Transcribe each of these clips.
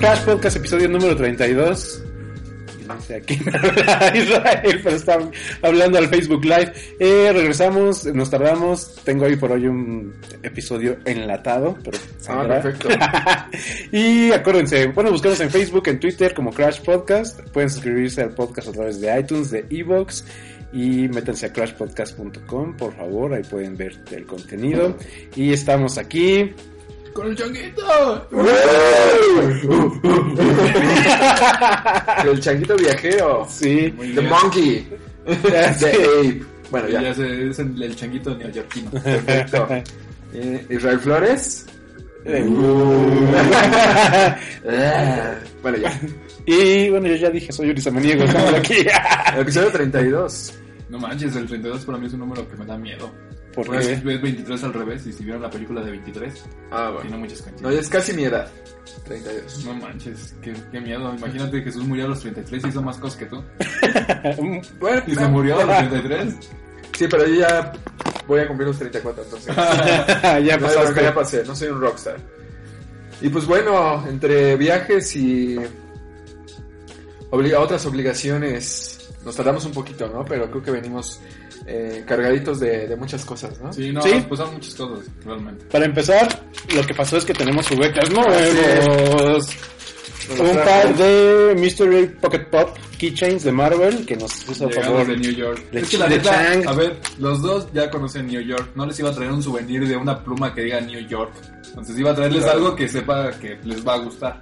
Crash Podcast, episodio número 32. Y no sé a quién habla Israel, pero está hablando al Facebook Live. Eh, regresamos, nos tardamos. Tengo hoy por hoy un episodio enlatado, pero Ah, perfecto. y acuérdense, bueno, buscarnos en Facebook, en Twitter como Crash Podcast. Pueden suscribirse al podcast a través de iTunes, de Evox. Y métanse a crashpodcast.com, por favor, ahí pueden ver el contenido. Y estamos aquí. ¡Con el changuito! el changuito viajero. Sí. Muy The bien. Monkey. The Ape. Bueno, Ya, ya. sé, es el, el changuito neoyorquino. Perfecto. Eh, Israel Flores. Ah, bueno, ya. y bueno, yo ya dije, soy Yuri Samaniego, estamos aquí. El episodio 32. No manches, el 32 para mí es un número que me da miedo. ¿Por Pues qué? es 23 al revés y si vieron la película de 23, Ah, tiene bueno. muchas No, canciones. ya es casi mi edad. 32. No manches, qué, qué miedo. Imagínate que Jesús murió a los 33 y hizo más cosas que tú. Bueno, Y se murió a los 33. Sí, pero yo ya voy a cumplir los 34, entonces. ya No, pasaste. ya pasé, no soy un rockstar. Y pues bueno, entre viajes y otras obligaciones, nos tardamos un poquito, ¿no? Pero creo que venimos eh, cargaditos de, de muchas cosas, ¿no? Sí, no, Sí. nos pasaron muchas cosas, realmente. Para empezar, lo que pasó es que tenemos juguetes Así nuevos. Un par de Mystery Pocket Pop keychains de Marvel que nos hizo Llegamos favor. de New York. de es que la neta, a ver, los dos ya conocen New York. No les iba a traer un souvenir de una pluma que diga New York. Entonces iba a traerles Claro. algo que sepa que les va a gustar.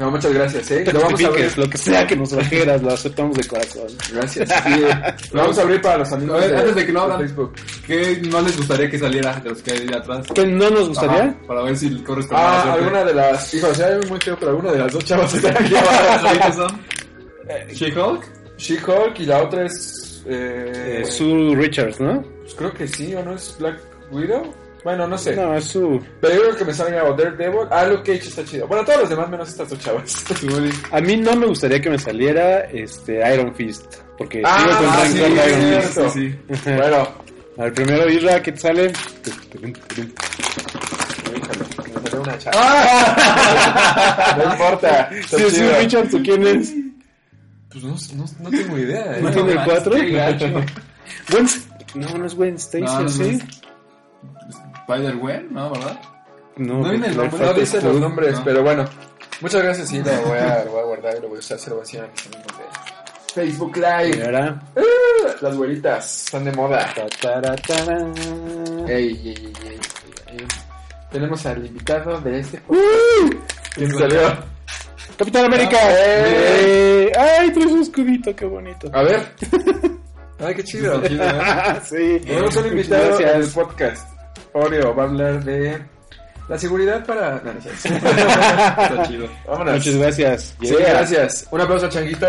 No, muchas gracias, ¿eh? Te Lo vamos a abrir. lo que sea que nos trajeras, lo aceptamos de corazón. Gracias. Sí, lo vamos a abrir para los amigos A ver, antes de que no de abran. Facebook. ¿Qué no les gustaría que saliera de los que hay de atrás? ¿Que no nos gustaría? Ajá, para ver si corres con la Ah, alguna de las... Hijo, o sea, es muy feo, pero alguna de las dos chavas están aquí. Eh, ¿She-Hulk? She-Hulk y la otra es... Eh, Eh, Sue Richards, ¿no? pues creo que sí, ¿o no es Black Widow? Bueno, no sé. No, es Sue. Pero yo creo que me salga o Daredevil. Ah, Luke Cage está chido. Bueno, todos los demás menos estas dos chavas. A mí no me gustaría que me saliera este Iron Fist. Porque Ah, sigo con ah, sí, Iron Fist. cierto. Sí, sí. bueno, Al primero, Isra, ¿qué te sale? Me salió una chava. no importa. Si es Richards, ¿o quién es? Pues no, no, no tengo idea. ¿eh? ¿No tiene el manches, 4? qué gacho. Gwen... No, no es no, ¿sí? Spider-Gwen, ¿no? ¿Verdad? No, No viene el porque nombre, No dice los nombres, No. pero bueno. Muchas gracias, sí, lo voy a, lo voy a guardar y lo voy a usar. Se lo voy a decir a mis amigos de Facebook Live. ahora... Las güeritas están de moda. Ey, ey, ey, ey, ey. Tenemos al invitado de este ¡Uh! ¿Quién salió? Capitán América. ¡Eh! Eh, Ay, traes un escudito, qué bonito. A ver. Ay, qué chido. Está chido, ¿eh? sí. Tenemos un invitado en el gracias. podcast. Oreo va a hablar de la seguridad para. No, no sé. Está chido. Vámonos. Muchas gracias. Sí, Yeah. gracias. Un aplauso a Changuito.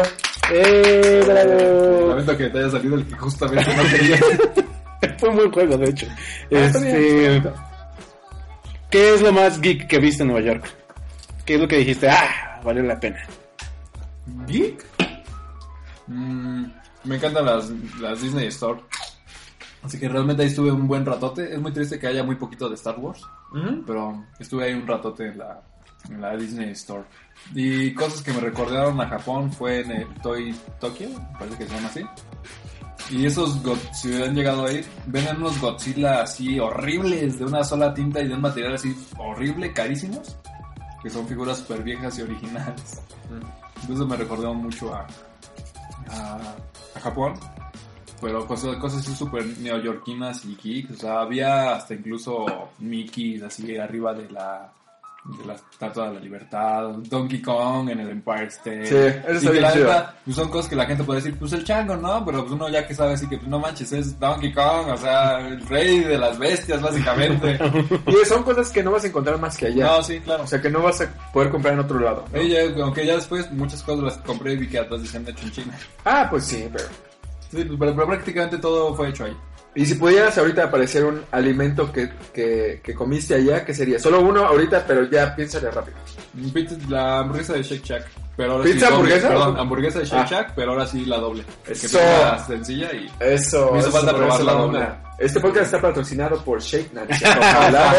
Eh, bravo. Lamento que te haya salido el que justamente no quería. Fue un buen juego, de hecho. Ah, Este, ¿Qué es lo más geek que viste en Nueva York? ¿Qué es lo que dijiste? Ah, valió la pena. ¿Geek? Mm, me encantan las, las Disney Store. Así que realmente ahí estuve un buen ratote. Es muy triste que haya muy poquito de Star Wars. Pero estuve ahí un ratote en la, en la Disney Store. Y cosas que me recordaron a Japón fue en el Toy Tokyo, parece que se llama así. Y esos, si hubieran llegado ahí, venden unos Godzilla así horribles, de una sola tinta y de un material así horrible, carísimos. Que son figuras super viejas y originales. Entonces me recordó mucho a, a, a Japón. Pero cosas, cosas así súper neoyorquinas y geek. O sea, había hasta incluso Mickey así arriba de la, de la Estatua de la Libertad. Donkey Kong en el Empire State. Sí, eso Y que la neta, pues son cosas que la gente puede decir, pues el chango, ¿no? Pero pues uno ya que sabe así que, pues no manches, es Donkey Kong, o sea, el rey de las bestias, básicamente. Y son cosas que no vas a encontrar más que allá. no, sí, claro. O sea, que no vas a poder comprar en otro lado. aunque ya después muchas cosas las compré y vi que atrás decían hecho en China. Ah, pues sí, pero. Sí, pues, pero, pero prácticamente todo fue hecho ahí. Y si pudieras ahorita aparecer un alimento que, que, que comiste allá, ¿qué sería? Solo uno ahorita, pero ya piénsale rápido. Pizza- La hamburguesa de Shake Shack. Pero ahora ¿Pizza sí, doble. hamburguesa? Perdón, hamburguesa de Shake Ah. Shack, pero ahora sí la doble. Que Eso. la sencilla y... Eso. Me hizo eso falta probar la doble. onda. Este podcast está patrocinado por Shake. Ojalá.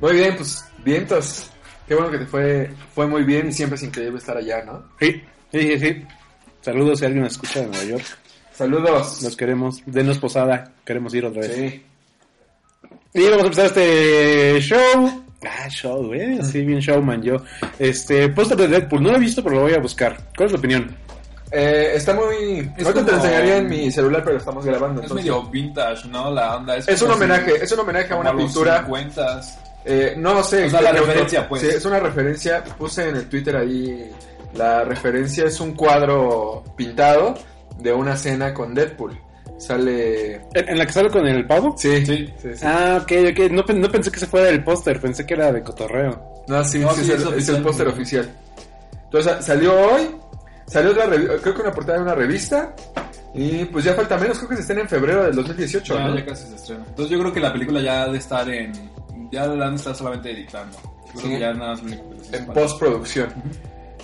Muy bien, pues vientos. Qué bueno que te fue, fue muy bien y siempre es increíble estar allá, ¿no? Sí, sí, sí, sí. Saludos si alguien nos escucha de Nueva York. Saludos. Los queremos. Denos posada. Queremos ir otra vez. Sí. Y vamos a empezar este show. Ah, show, güey. Así bien showman yo. Este, póster de Deadpool. No lo he visto, pero lo voy a buscar. ¿Cuál es tu opinión? Eh, está muy... Es no te lo como- enseñaría en mi celular, pero estamos grabando. Es entonces- medio vintage, ¿no? La onda. Es, Es un como si- homenaje, es un homenaje a como una los pintura. 50s. Eh, no sé. O sea, la referencia, pues. Sí, es una referencia. Puse en el Twitter ahí. La referencia es un cuadro pintado de una cena con Deadpool. Sale. ¿En, la que sale con el pavo? Sí, Sí. sí, sí. Ah, ok, ok. No, no pensé que se fuera del póster. Pensé que era de cotorreo. No, sí, No, sí, sí, es, es el, es oficial. el póster oficial. Entonces sa- salió hoy. Salió otra creo que una portada de una revista. Y pues ya falta menos, creo que se estén en febrero del 2018. Ya, ¿no? ya casi se estrena. Entonces yo creo que la película ya ha de estar en... Ya la han de estar solamente editando. Creo Sí. que ya nada más En postproducción.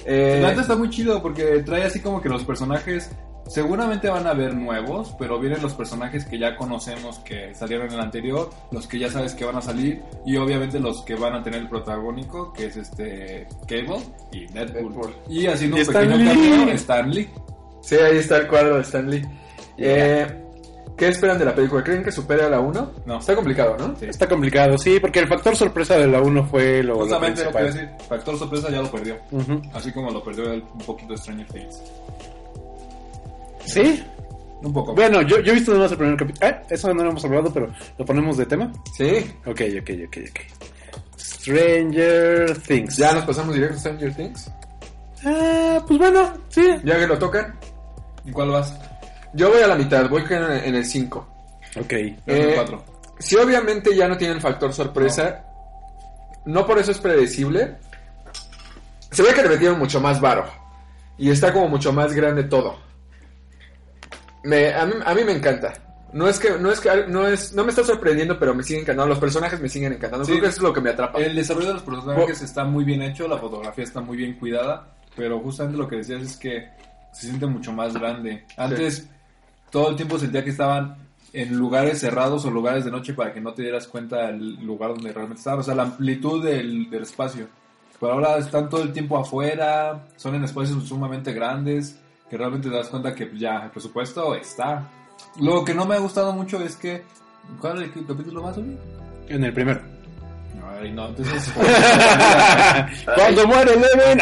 Eh, La neta está muy chido porque trae así como que los personajes seguramente van a ver nuevos, pero vienen los personajes que ya conocemos que salieron en el anterior, los que ya sabes que van a salir y obviamente los que van a tener el protagónico, que es este Cable y Deadpool. Deadpool. Y haciendo Y un pequeño Stan Lee. cameo Stan Lee. sí, ahí está el cuadro de Stan Lee. Eh, ¿Qué esperan de la película? ¿Creen que supere a la 1? No. Está complicado, ¿no? Sí. Está complicado, sí, porque el factor sorpresa de la 1 fue lo, lo Justamente lo que decir, factor sorpresa ya lo perdió, Ujú. así como lo perdió el- un poquito Stranger Things. ¿Sí? Un poco. Bueno, yo, yo he visto nomás el primer capítulo. Ah, eso no lo hemos hablado, pero lo ponemos de tema. Sí. Ok, ok, ok, ok. Stranger Things. Ya nos pasamos directo a Stranger Things. Ah, pues bueno, sí. Ya que lo tocan. ¿Y cuál vas? Yo voy a la mitad, voy en el 5. Ok. Yo en Eh, el cuatro. Si obviamente ya no tiene el factor sorpresa, no, por eso es predecible. Se ve que le metieron mucho más varo. Y está como mucho más grande todo. Me, a, mí, a mí me encanta. No es que, no es que, no es, no me está sorprendiendo, pero me siguen encantando. Los personajes me siguen encantando. Sí. Creo que eso es lo que me atrapa. El desarrollo de los personajes está muy bien hecho, la fotografía está muy bien cuidada, pero justamente lo que decías es que se siente mucho más grande. Antes todo el tiempo sentía que estaban en lugares cerrados o lugares de noche para que no te dieras cuenta del lugar donde realmente estaban, o sea, la amplitud del, del espacio. Pero ahora están todo el tiempo afuera, son en espacios sumamente grandes, que realmente te das cuenta que ya el presupuesto está. Lo que no me ha gustado mucho es que... ¿Cuál es el capítulo más, Uli? En el primero. Ay, no, entonces... Cuando muere Eleven.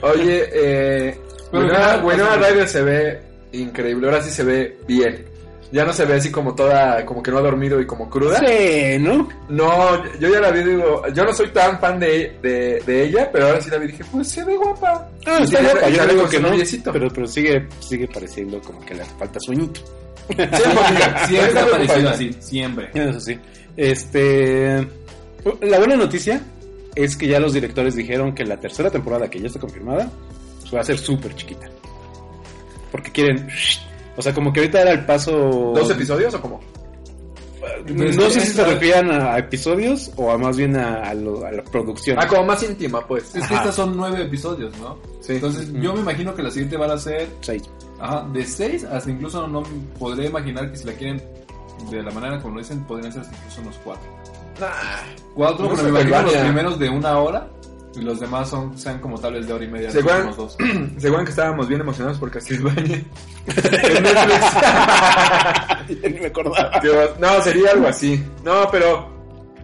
Oye, eh, Winona, Ryder se ve increíble. Ahora sí se ve bien. Ya no se ve así como toda, como que no ha dormido y como cruda. sí, ¿no? No, yo ya la vi, digo, yo no soy tan fan de, de, de ella, pero ahora sí la vi y dije, pues se ve guapa. Ah, Y está guapa, yo digo que no, pero, pero sigue, sigue pareciendo como que le falta sueñito. Poquito. Siempre Está ha parecido así, siempre. Eso sí. Este. La buena noticia es que ya los directores dijeron que la tercera temporada, que ya está confirmada, pues va a ser súper chiquita. Porque quieren. O sea, como que ahorita era el paso. ¿Dos episodios o cómo? No sé si se refieren a episodios o a más bien a, a lo- a la producción. Ah, como más íntima, pues. Es que estas son nueve episodios, ¿no? Sí. Entonces, yo me imagino que la siguiente van a ser Seis. ajá, de seis hasta incluso no podría imaginar que si la quieren de la manera como lo dicen, podrían ser hasta incluso unos cuatro. Nah. Cuatro, No pero me imagino los primeros de una hora los demás son sean como tal vez de hora y media, ¿Se acuerdan? dos. ¿Se acuerdan que estábamos bien emocionados por Castlevania? en Netflix. Ya ni me acordaba. No, sería algo así. No, pero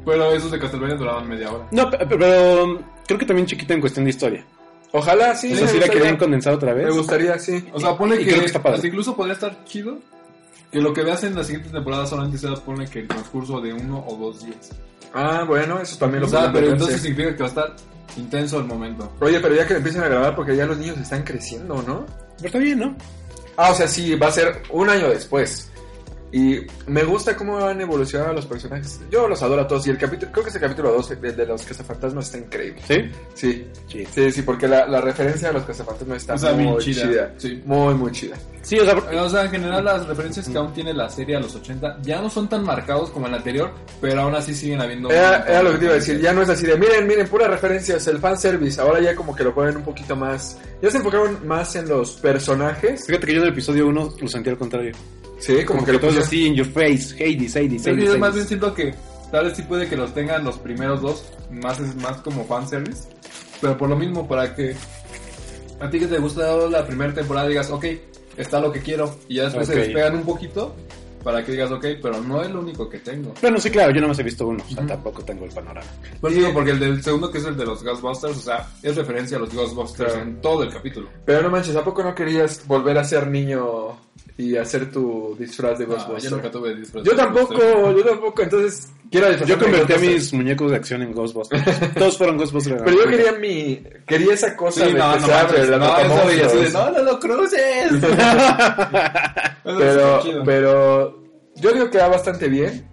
Pero esos de Castlevania duraban media hora. No, pe- pe- pero um, creo que también chiquita en cuestión de historia. ojalá sí. o sea, me si la gustaría. querían condensar otra vez. Me gustaría, sí. O sea, ponle Y que, creo que está padre. hasta incluso podría estar chido que lo que veas en la siguiente temporada solamente sea ponle que el transcurso de uno o dos días. Ah, bueno, eso también lo O sea, pero entonces sí. significa que va a estar intenso el momento. Oye, pero ya que empiecen a grabar porque ya los niños están creciendo, ¿no? Pero está bien, ¿no? Ah, o sea, sí, va a ser un año después. Y me gusta cómo han evolucionado los personajes. Yo los adoro a todos. Y el capítulo, creo que ese capítulo 2, el de los cazafantasmas, está increíble. ¿Sí? Sí, Sí. sí, sí, porque la, la referencia a los cazafantasmas está O sea, muy bien chida. chida. Sí. Muy, muy chida. Sí, o sea, por- O sea, en general las referencias que aún tiene la serie a los 80 ya no son tan marcados como en la anterior, pero aún así siguen habiendo... Era, era lo que te iba a decir. Ya no es así de, miren, miren, puras referencias, el fanservice. Ahora ya como que lo ponen un poquito más. Ya se enfocaron más en los personajes. fíjate que yo en el episodio 1 lo sentí al contrario. Sí, como, Como, que, que, lo todo pusieron- así in your face, Hades, Hades, Hades, yo Hades. más bien siento que Tal vez sí puede que los tengan los primeros dos, más es más como fanservice. Pero por lo mismo, para que a ti que te gusta la primera temporada digas, ok, está lo que quiero. Y ya después Ok. se despegan un poquito para que digas, ok, pero no es lo único que tengo. Bueno, sí, claro, yo no más he visto uno, o sea, tampoco tengo el panorama. Por eso digo, porque el del segundo, que es el de los Ghostbusters, o sea, es referencia a los Ghostbusters Claro. en todo el capítulo. Pero no manches, ¿a poco no querías volver a ser niño y hacer tu disfraz de Ghostbusters? yo nunca tuve disfraz yo de tampoco, Ghostbusters. yo tampoco, entonces quiero Yo convertí a mis muñecos de acción en Ghostbusters. Todos fueron Ghostbusters. Pero yo quería mi, quería esa cosa Sí, de no, que no se abre, manches, la no, eso tapamonstruos. y así de, no, no lo cruces. Pero, pero yo digo que va bastante bien.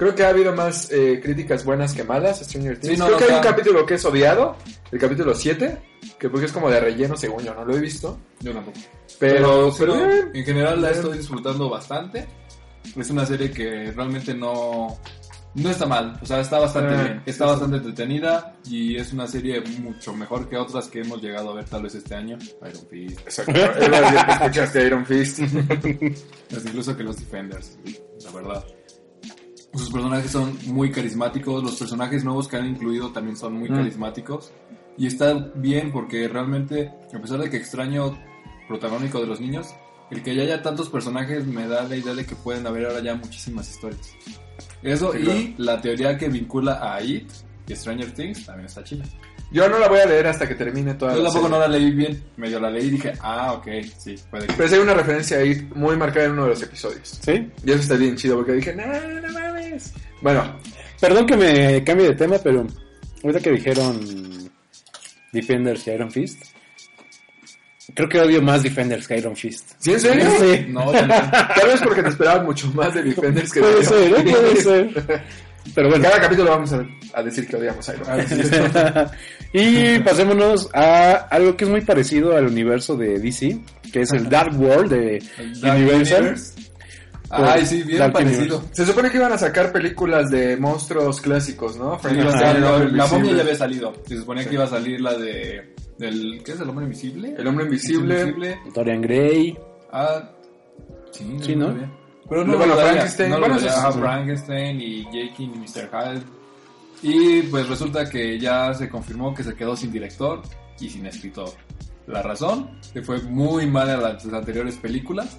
Creo que ha habido más eh, críticas buenas que malas Stranger Things. Sí, no, Creo no, que hay un capítulo que es odiado, el capítulo 7, que porque es como de relleno según yo, no lo he visto. Yo tampoco. Pero, sí, pero no, bien. en general la Bien. estoy disfrutando bastante. Es una serie que realmente no, no está mal, o sea, está bastante Eh, bien, está sí, bastante entretenida y es una serie mucho mejor que otras que hemos llegado a ver tal vez este año. Iron Fist, Exacto. Escuchaste Iron Fist. incluso que los Defenders, la verdad. Sus personajes son muy carismáticos, los personajes nuevos que han incluido también son muy Mm. carismáticos y está bien porque realmente, a pesar de que extraño protagónico de los niños, el que ya haya tantos personajes me da la idea de que pueden haber ahora ya muchísimas historias. Eso Sí, y la teoría que vincula a It y Stranger Things también está chida. Yo no la voy a leer hasta que termine toda Yo la tampoco serie. no la leí bien, medio la leí y dije, ah, ok, sí, puede que... Pero sí hay una referencia ahí muy marcada en uno de los episodios. ¿Sí? Y eso está bien chido porque dije, no, no mames. Bueno, Perdón que me cambie de tema, pero ahorita que dijeron Defenders y Iron Fist, creo que odio más Defenders que Iron Fist. ¿sí en serio? Sí. No. Tal vez porque te esperaban mucho más de Defenders que de Puede Iron ser, ¿eh? Fist. puede ser. Pero bueno. Cada capítulo vamos a, a decir que odiamos a Iron Ah, y pasémonos a algo que es muy parecido al universo de DC, que es el Dark World de Dark Universal. Universe. Ay, sí, bien Dark parecido. Universe. Se supone que iban a sacar películas de monstruos clásicos, ¿no? Sí, o sea, la, momia invisible. ya había salido. Se suponía Sí. que iba a salir la de. Del, ¿Qué es el hombre invisible? El hombre invisible. Dorian Gray. Ah, sí, Sí, ¿no? sabía. Pero no lo sabía, Frankenstein. No lo Bueno, ajá, sí. Frankenstein y Jake y Mr. Hyde. Y pues resulta que ya se confirmó que se quedó sin director y sin escritor. La razón, que fue muy mala las anteriores películas,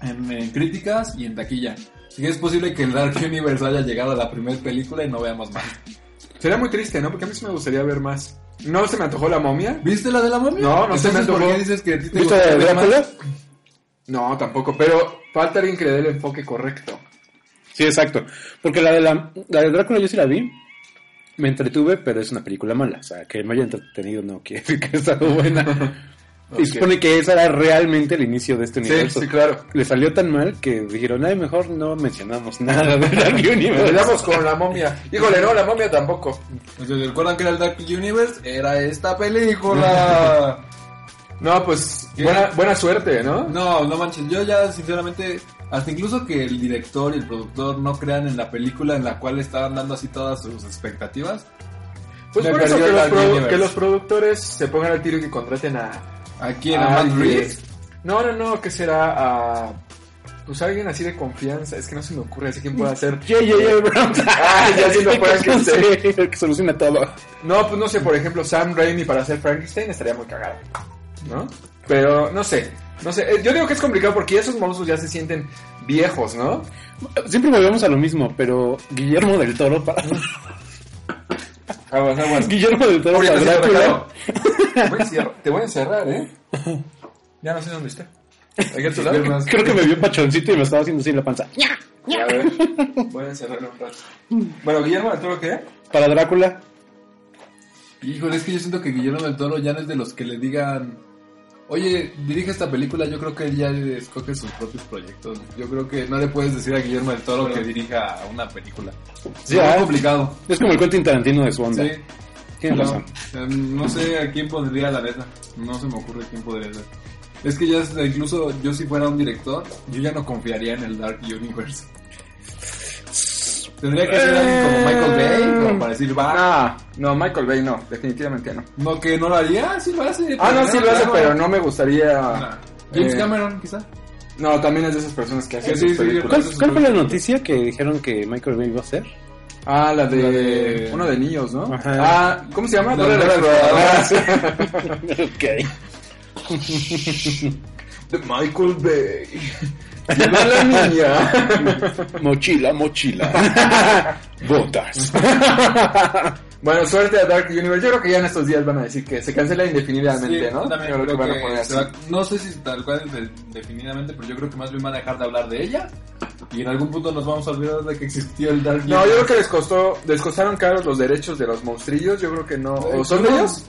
en, en críticas y en taquilla. Así que es posible que el Dark Universe haya llegado a la primera película y no veamos más. Sería muy triste, ¿no? Porque a mí sí me gustaría ver más. ¿No se me antojó la momia? ¿Viste la de la momia? No, no se me Entonces, ¿por antojó. qué dices que a ti te ¿Viste la de Drácula? No, tampoco. Pero falta alguien que le dé el enfoque correcto. Sí, exacto. Porque la de, la, la de Drácula yo sí la vi. Me entretuve, pero es una película mala. O sea, que me haya entretenido no quiere decir que es algo buena. Y supone que esa era realmente el inicio de este Sí, universo. sí, claro. Le salió tan mal que dijeron, ay, mejor no mencionamos nada de Dark Universe. quedamos con la momia. Híjole, no, la momia tampoco. ¿recuerdan que era el Dark Universe? Era esta película. No, pues buena, buena suerte, ¿no? no, no manches. Yo ya, sinceramente, hasta incluso que el director y el productor no crean en la película en la cual estaban dando así todas sus expectativas. Pues por eso que los, que productores se pongan al tiro y que contraten a... Aquí en a Matt alguien. Reeves. No, no, no, que será a... Pues alguien así de confianza. Es que no se me ocurre así quién puede hacer. J.J. Abrams. Ah, ya sí lo pueden que que soluciona todo. No, pues no sé, por ejemplo, Sam Raimi para hacer Frankenstein estaría muy cagado. ¿No? Pero no sé. No sé. Eh, Yo digo que es complicado porque esos monstruos ya se sienten viejos, ¿no? Siempre volvemos a lo mismo, pero Guillermo del Toro para... Aguas, aguas. Guillermo del Toro para Drácula. Te voy a encerrar- Te voy a encerrar, ¿eh? Ya no sé dónde está. Aquí a tu lado. Piernas. Creo que me vio pachoncito y me estaba haciendo así en la panza. A ver. Voy a encerrarlo un rato. Bueno, Guillermo del Toro, ¿qué? Para Drácula. Híjole, es que yo siento que Guillermo del Toro ya no es de los que le digan, oye, dirige esta película, yo creo que él ya escoge sus propios proyectos. Yo creo que no le puedes decir a Guillermo del Toro que dirija una película. Sí, es muy complicado. Es como el Quentin Tarantino de su onda. Sí. Tienes No, razón. eh, no sé a quién pondría la neta. No se me ocurre quién podría ser. Es que ya incluso yo si fuera un director, yo ya no confiaría en el Dark Universe. Tendría que ser alguien como Michael Bay, como para decir, va. No, no, Michael Bay no, definitivamente no. No, que no lo haría, sí lo hace. Ah, no, sí lo hace, pero no me gustaría... Ah, James eh, Cameron, quizá. No, también es de esas personas que hacen Sí, sus sí, películas. ¿Cuál, cuál fue la noticia que dijeron que Michael Bay iba a hacer? Ah, la de, La de- uno de niños, ¿no? Ajá. Ah, ¿cómo se llama? La la Exploradora. ok. De Michael Bay. Lleva a la niña. Mochila, mochila. Botas. Bueno, suerte a Dark Universe. Yo creo que ya en estos días van a decir que se cancela indefinidamente, Sí, ¿no? yo también creo que van a va- no sé si tal cual de- definidamente, pero yo creo que más bien van a dejar de hablar de ella y en algún punto nos vamos a olvidar de que existió el Dark No, yo creo que les costó, les costaron caros los derechos de los monstrillos. Yo creo que no. ¿O son de ellos?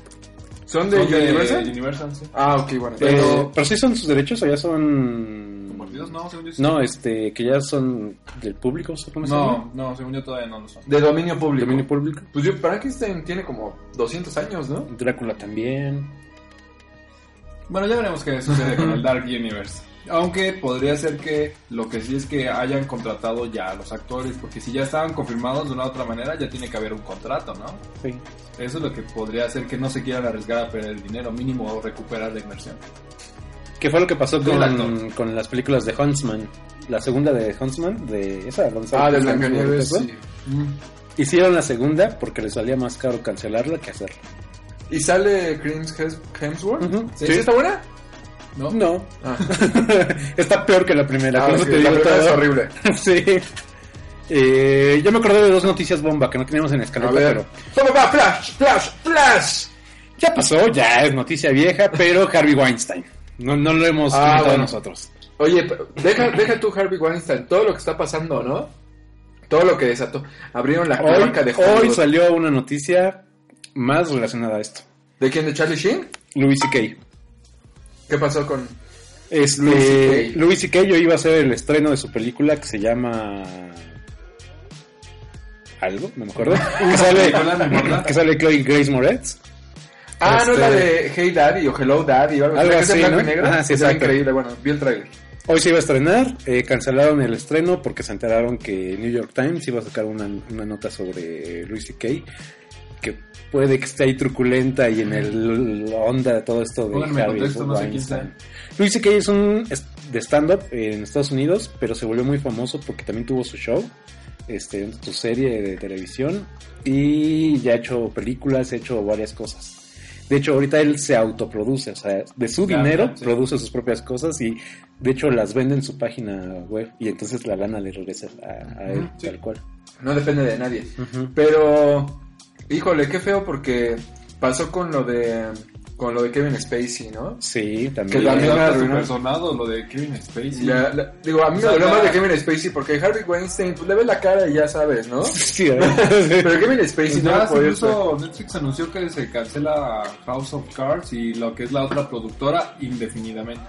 ¿Son de Son de Universal? Universal, sí. Ah, ok, bueno. Pero, Pero, pero sí son sus derechos o ya son. No, según yo sí. No, este, que ya son del público, ¿cómo se llama? No, no, según yo todavía no lo son. de dominio público. Dominio público. Pues yo, Frankenstein tiene como 200 años, ¿no? Drácula también. Bueno, ya veremos qué sucede con el Dark Universe. Aunque podría ser que lo que sí es que hayan contratado ya a los actores, porque si ya estaban confirmados de una u otra manera, ya tiene que haber un contrato, ¿no? Sí. Eso es lo que podría hacer que no se quieran arriesgar a perder el dinero mínimo o recuperar la inversión. ¿Qué fue lo que pasó con, con las películas de Huntsman? La segunda de Huntsman, de esa Ah, de Blancanieves, sí. Hicieron la segunda porque les salía más caro cancelarla que hacerla. ¿Y sale Chris Hems- Hemsworth? Ujú, ¿Sí? sí. está buena? ¿No? No, Ah, está peor que la primera. Ah, con eso ok, te la digo primera es horrible. sí. Eh, yo me acordé de dos noticias bomba que no teníamos en escaleta, pero ¿Cómo va? Flash, flash, flash. ya pasó, ya es noticia vieja, pero Harvey Weinstein. No, no lo hemos Ah, bueno. nosotros. Oye, deja, deja tú Harvey Weinstein, todo lo que está pasando, ¿no? Todo lo que desató. Abrieron la Hoy, de hoy Hollywood. salió una noticia más relacionada a esto. ¿De quién? ¿De Charlie Sheen? Louis C.K. ¿Qué pasó con...? Este, Louis C.K.. Louis C.K. yo iba a hacer el estreno de su película que se llama... Algo, no me acuerdo. que, sale, que sale Chloe Grace Moretz. Ah, ¿no es la Este- de Hey Daddy o Hello Daddy o algo, Algo es así, ¿no? y negro? Ajá, sí, exacto. increíble, bueno, vi el trailer. Hoy se iba a estrenar, eh, cancelaron el estreno porque se enteraron que New York Times iba a sacar una, una nota sobre Louis C.K. que puede que esté ahí truculenta y en el la onda de todo esto de Pónganme Harvey contexto, no sé quién. Louis C.K. es un es- de stand-up en Estados Unidos, pero se volvió muy famoso porque también tuvo su show, este, su serie de televisión y ya ha hecho películas, ha hecho varias cosas. De hecho, ahorita él se autoproduce, o sea, de su dinero sí. produce sus propias cosas y de hecho las vende en su página web y entonces la lana le regresa a, a él, sí. tal cual. No depende de nadie. Pero, híjole, qué feo porque pasó con lo de con lo de Kevin Spacey, ¿no? Sí, Que también. también Está arruinó. sonado lo de Kevin Spacey. La- la- digo, a mí O me sea, dolió más de Kevin Spacey porque Harvey Weinstein, pues le ves la cara y ya sabes, ¿no? Sí. Pero Kevin Spacey Pues no ya lo podía incluso Netflix anunció que se cancela House of Cards y lo que es la otra productora indefinidamente.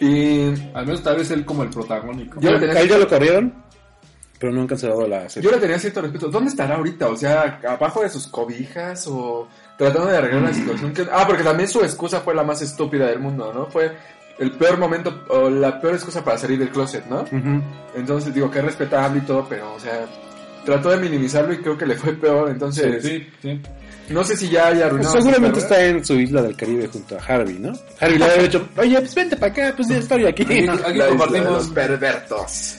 Y Al menos tal vez él como el protagónico. Yo- A lo tenía- él ya lo corrieron, pero no han cancelado la serie. yo le tenía cierto respeto. ¿Dónde estará ahorita? O sea, abajo de sus cobijas o tratando de arreglar la situación. Que... Ah, porque también su excusa fue la más estúpida del mundo, ¿no? Fue el peor momento o la peor excusa para salir del closet, ¿no? Ujú. Entonces digo que es respetable y todo, pero o sea, trató de minimizarlo y creo que le fue peor. Entonces, Sí, sí. no sé si ya haya Pues arruinado. su seguramente está en su isla del Caribe junto a Harvey, ¿no? Harvey le había dicho, oye, pues vente para acá, pues ya estoy aquí. Aquí- compartimos. los pervertos.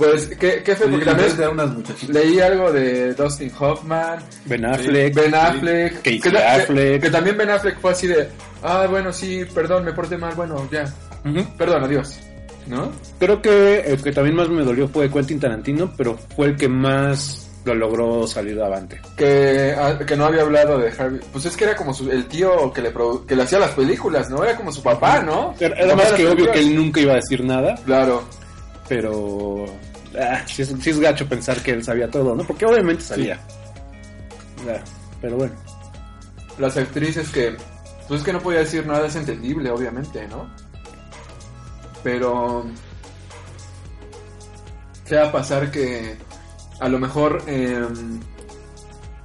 Pues, ¿qué, qué fue? Porque también de unas muchachitas. leí algo de Dustin Hoffman, Ben Affleck. Ben Affleck, que, que- Affleck. que también Ben Affleck fue así de, ah, bueno, sí, perdón, me porté mal, bueno, ya, Ujú. perdón, adiós, ¿no? Creo que el que también más me dolió fue Quentin Tarantino, pero fue el que más lo logró salir avante. Que, ah, que no había hablado de Harvey, pues es que era como su- el tío que le, produ- que le hacía las películas, ¿no? Era como su papá, ¿no? Era, era más que obvio que películas. él nunca iba a decir nada, Claro, pero ah, sí, es, sí es gacho pensar que él sabía todo, ¿no? Porque obviamente sabía. Ah, pero bueno. las actrices que, pues es que no podía decir nada, es entendible, obviamente, ¿no? Pero, ¿qué va a pasar que a lo mejor, em,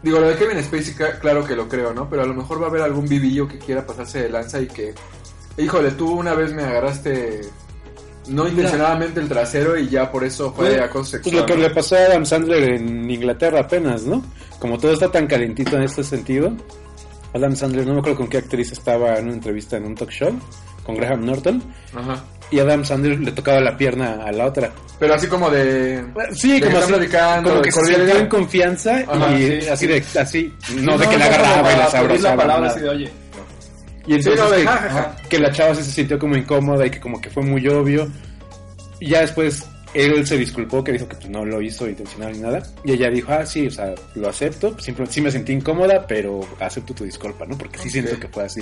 digo, lo de Kevin Spacey, claro que lo creo, ¿no? Pero a lo mejor va a haber algún vivillo que quiera pasarse de lanza y que, híjole, tú una vez me agarraste no intencionadamente el trasero y ya por eso fue Pues, acoso Pues sexual. lo que ¿no? le pasó a Adam Sandler en Inglaterra apenas, ¿no? Como todo está tan calentito en este sentido, Adam Sandler, no me acuerdo con qué actriz estaba en una entrevista en un talk show, con Graham Norton, Ajá. y Adam Sandler le tocaba la pierna a la otra. Pero así como de... Sí, de como así, como que se sintió en confianza Ajá, y sí, así sí. de así, no, Sí, de que la como agarraba y la pedir la abrazaba. palabra así de, oye. Y entonces no, de que, que la chava sí se sintió como incómoda y que como que fue muy obvio. Y ya después él se disculpó, que dijo que pues, no lo hizo intencional ni nada. Y ella dijo, ah, sí, o sea, lo acepto. Siempre, sí me sentí incómoda, pero acepto tu disculpa, ¿no? Porque sí siento que fue así.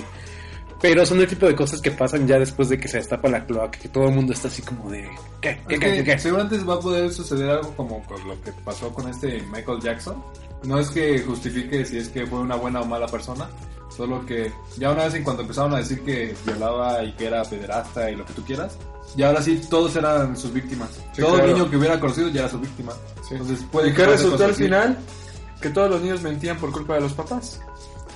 Pero son el tipo de cosas que pasan ya después de que se destapa la cloaca, que todo el mundo está así como de, ¿qué? ¿Qué? Que ¿Qué? ¿Qué? Seguramente va a poder suceder algo como con lo que pasó con este Michael Jackson. No es que justifique si es que fue una buena o mala persona, solo que ya una vez en cuanto empezaron a decir que violaba y que era pederasta y lo que tú quieras, y ahora sí todos eran sus víctimas. Sí, Todo claro. niño que hubiera conocido ya era su víctima. Entonces puede ¿Y que qué resultó al final? Que todos los niños mentían por culpa de los papás.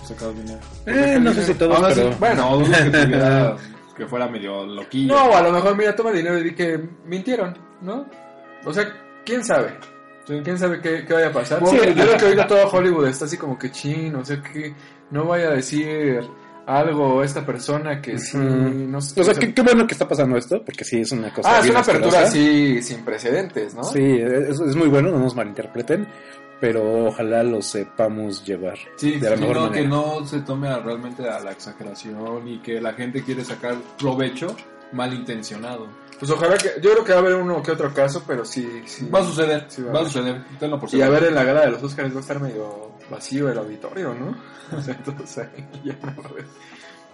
Sacado dinero. Eh, no sé si todos, bueno, que, tuviera- que fuera medio loquillo. No, a lo mejor, mira, toma el dinero y di que mintieron, ¿no? O sea, ¿quién sabe? ¿Quién sabe qué, qué vaya a pasar? Sí, yo creo que ahorita todo Hollywood está así como que chin, o sea, que no vaya a decir algo esta persona que sí, Ujú. no sé. O sea, qué, qué bueno que está pasando esto, porque sí es una cosa Ah, es una apertura así sin precedentes, ¿no? Sí, es, es muy bueno, no nos malinterpreten, pero ojalá lo sepamos llevar Sí, de la sí, mejor no, manera. que no se tome a- realmente a la exageración y que la gente quiere sacar provecho malintencionado. Pues ojalá que, yo creo que va a haber uno que otro caso, pero sí, sí. Va a suceder, Sí, va a va a haber. suceder, tenlo por Y a ver, en la gala de los Oscars va a estar medio vacío el auditorio, ¿no? O sea, ahí, ya no va a haber.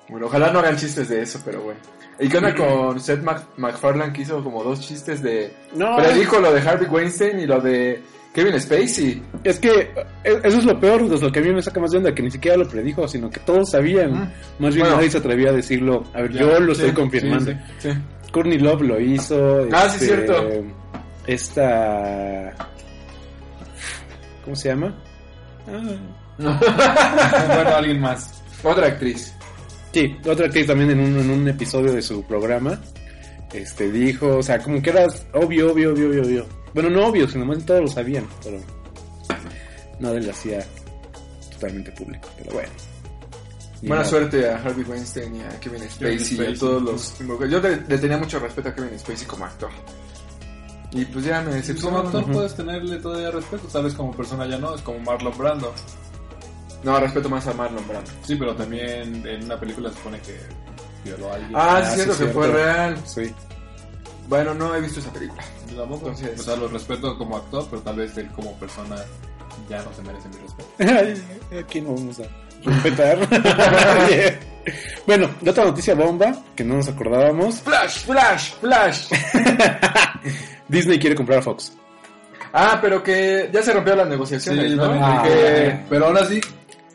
Bueno, ojalá no hagan chistes de eso, pero bueno. ¿Y qué onda con Seth Mac- MacFarlane que hizo como dos chistes de... No, Predijo lo de Harvey Weinstein y lo de Kevin Spacey. es que eh, eso es lo peor, es lo que a mí me saca más de onda, que ni siquiera lo predijo, sino que todos sabían. Mm. Más bien Bueno. nadie se atrevía a decirlo. A ver, Ya, yo lo sí, estoy confirmando. sí, Sí. Courtney Love lo hizo. Ah, sí, este, cierto. Esta... ¿Cómo se llama? Ah, bueno, alguien más. Otra actriz. Sí, otra actriz también en un, en un episodio de su programa este dijo, o sea, como que era obvio, obvio, obvio, obvio, obvio. Bueno, no obvio, sino más todos lo sabían, pero nadie lo hacía totalmente público, pero bueno. Buena suerte a Harvey Weinstein y a Kevin Spacey, y a todos los. Yo le, le tenía mucho respeto a Kevin Spacey como actor. Y pues ya me decepcionó. como actor puedes tenerle todavía respeto, tal vez como persona ya no, es como Marlon Brando. No, respeto más a Marlon Brando. Sí, pero también en una película se supone que violó a alguien. Ah, Ah, sí, sí, siento que cierto. fue real. Sí. Bueno, no he visto esa película. Tampoco. Entonces- O sea, lo respeto como actor, pero tal vez él como persona ya no se merece mi respeto. Aquí no vamos a respetar. bueno, la otra noticia bomba que no nos acordábamos. Flash, flash, flash. Disney quiere comprar a Fox. ah, pero que ya se rompieron las Sí, negociaciones, yo ¿no? también Ah. Que- Pero ahora sí,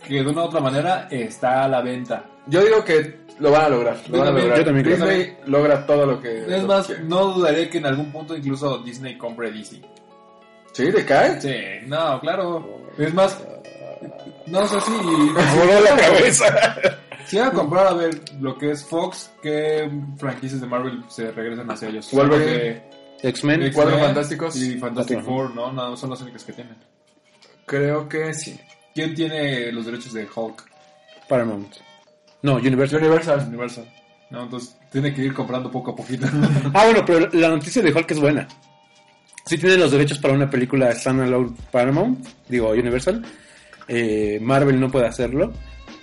que de una u otra manera está a la venta. yo digo que lo van a lograr. Lo Yo van a también, lograr. yo también creo. Disney logra todo lo que. Es lo más, que no dudaré que en algún punto incluso Disney compre DC. ¿Sí? ¿Le cae? Sí, no, claro. Es más, no sé si... Me voló la cabeza. Si van a comprar a ver lo que es Fox, ¿qué franquicias de Marvel se regresan hacia ellos? Wolverine. X-Men. X-Men Cuatro Fantásticos. Y Fantastic. Four, ¿no? No, son las únicas que tienen. Creo que sí. ¿Quién tiene los derechos de Hulk? Paramount. No, Universal. Universal. Universal. No, entonces tiene que ir comprando poco a poquito. Ah, bueno, pero la noticia de Hulk es buena. Si tienen los derechos para una película standalone Paramount, digo Universal, eh, Marvel no puede hacerlo,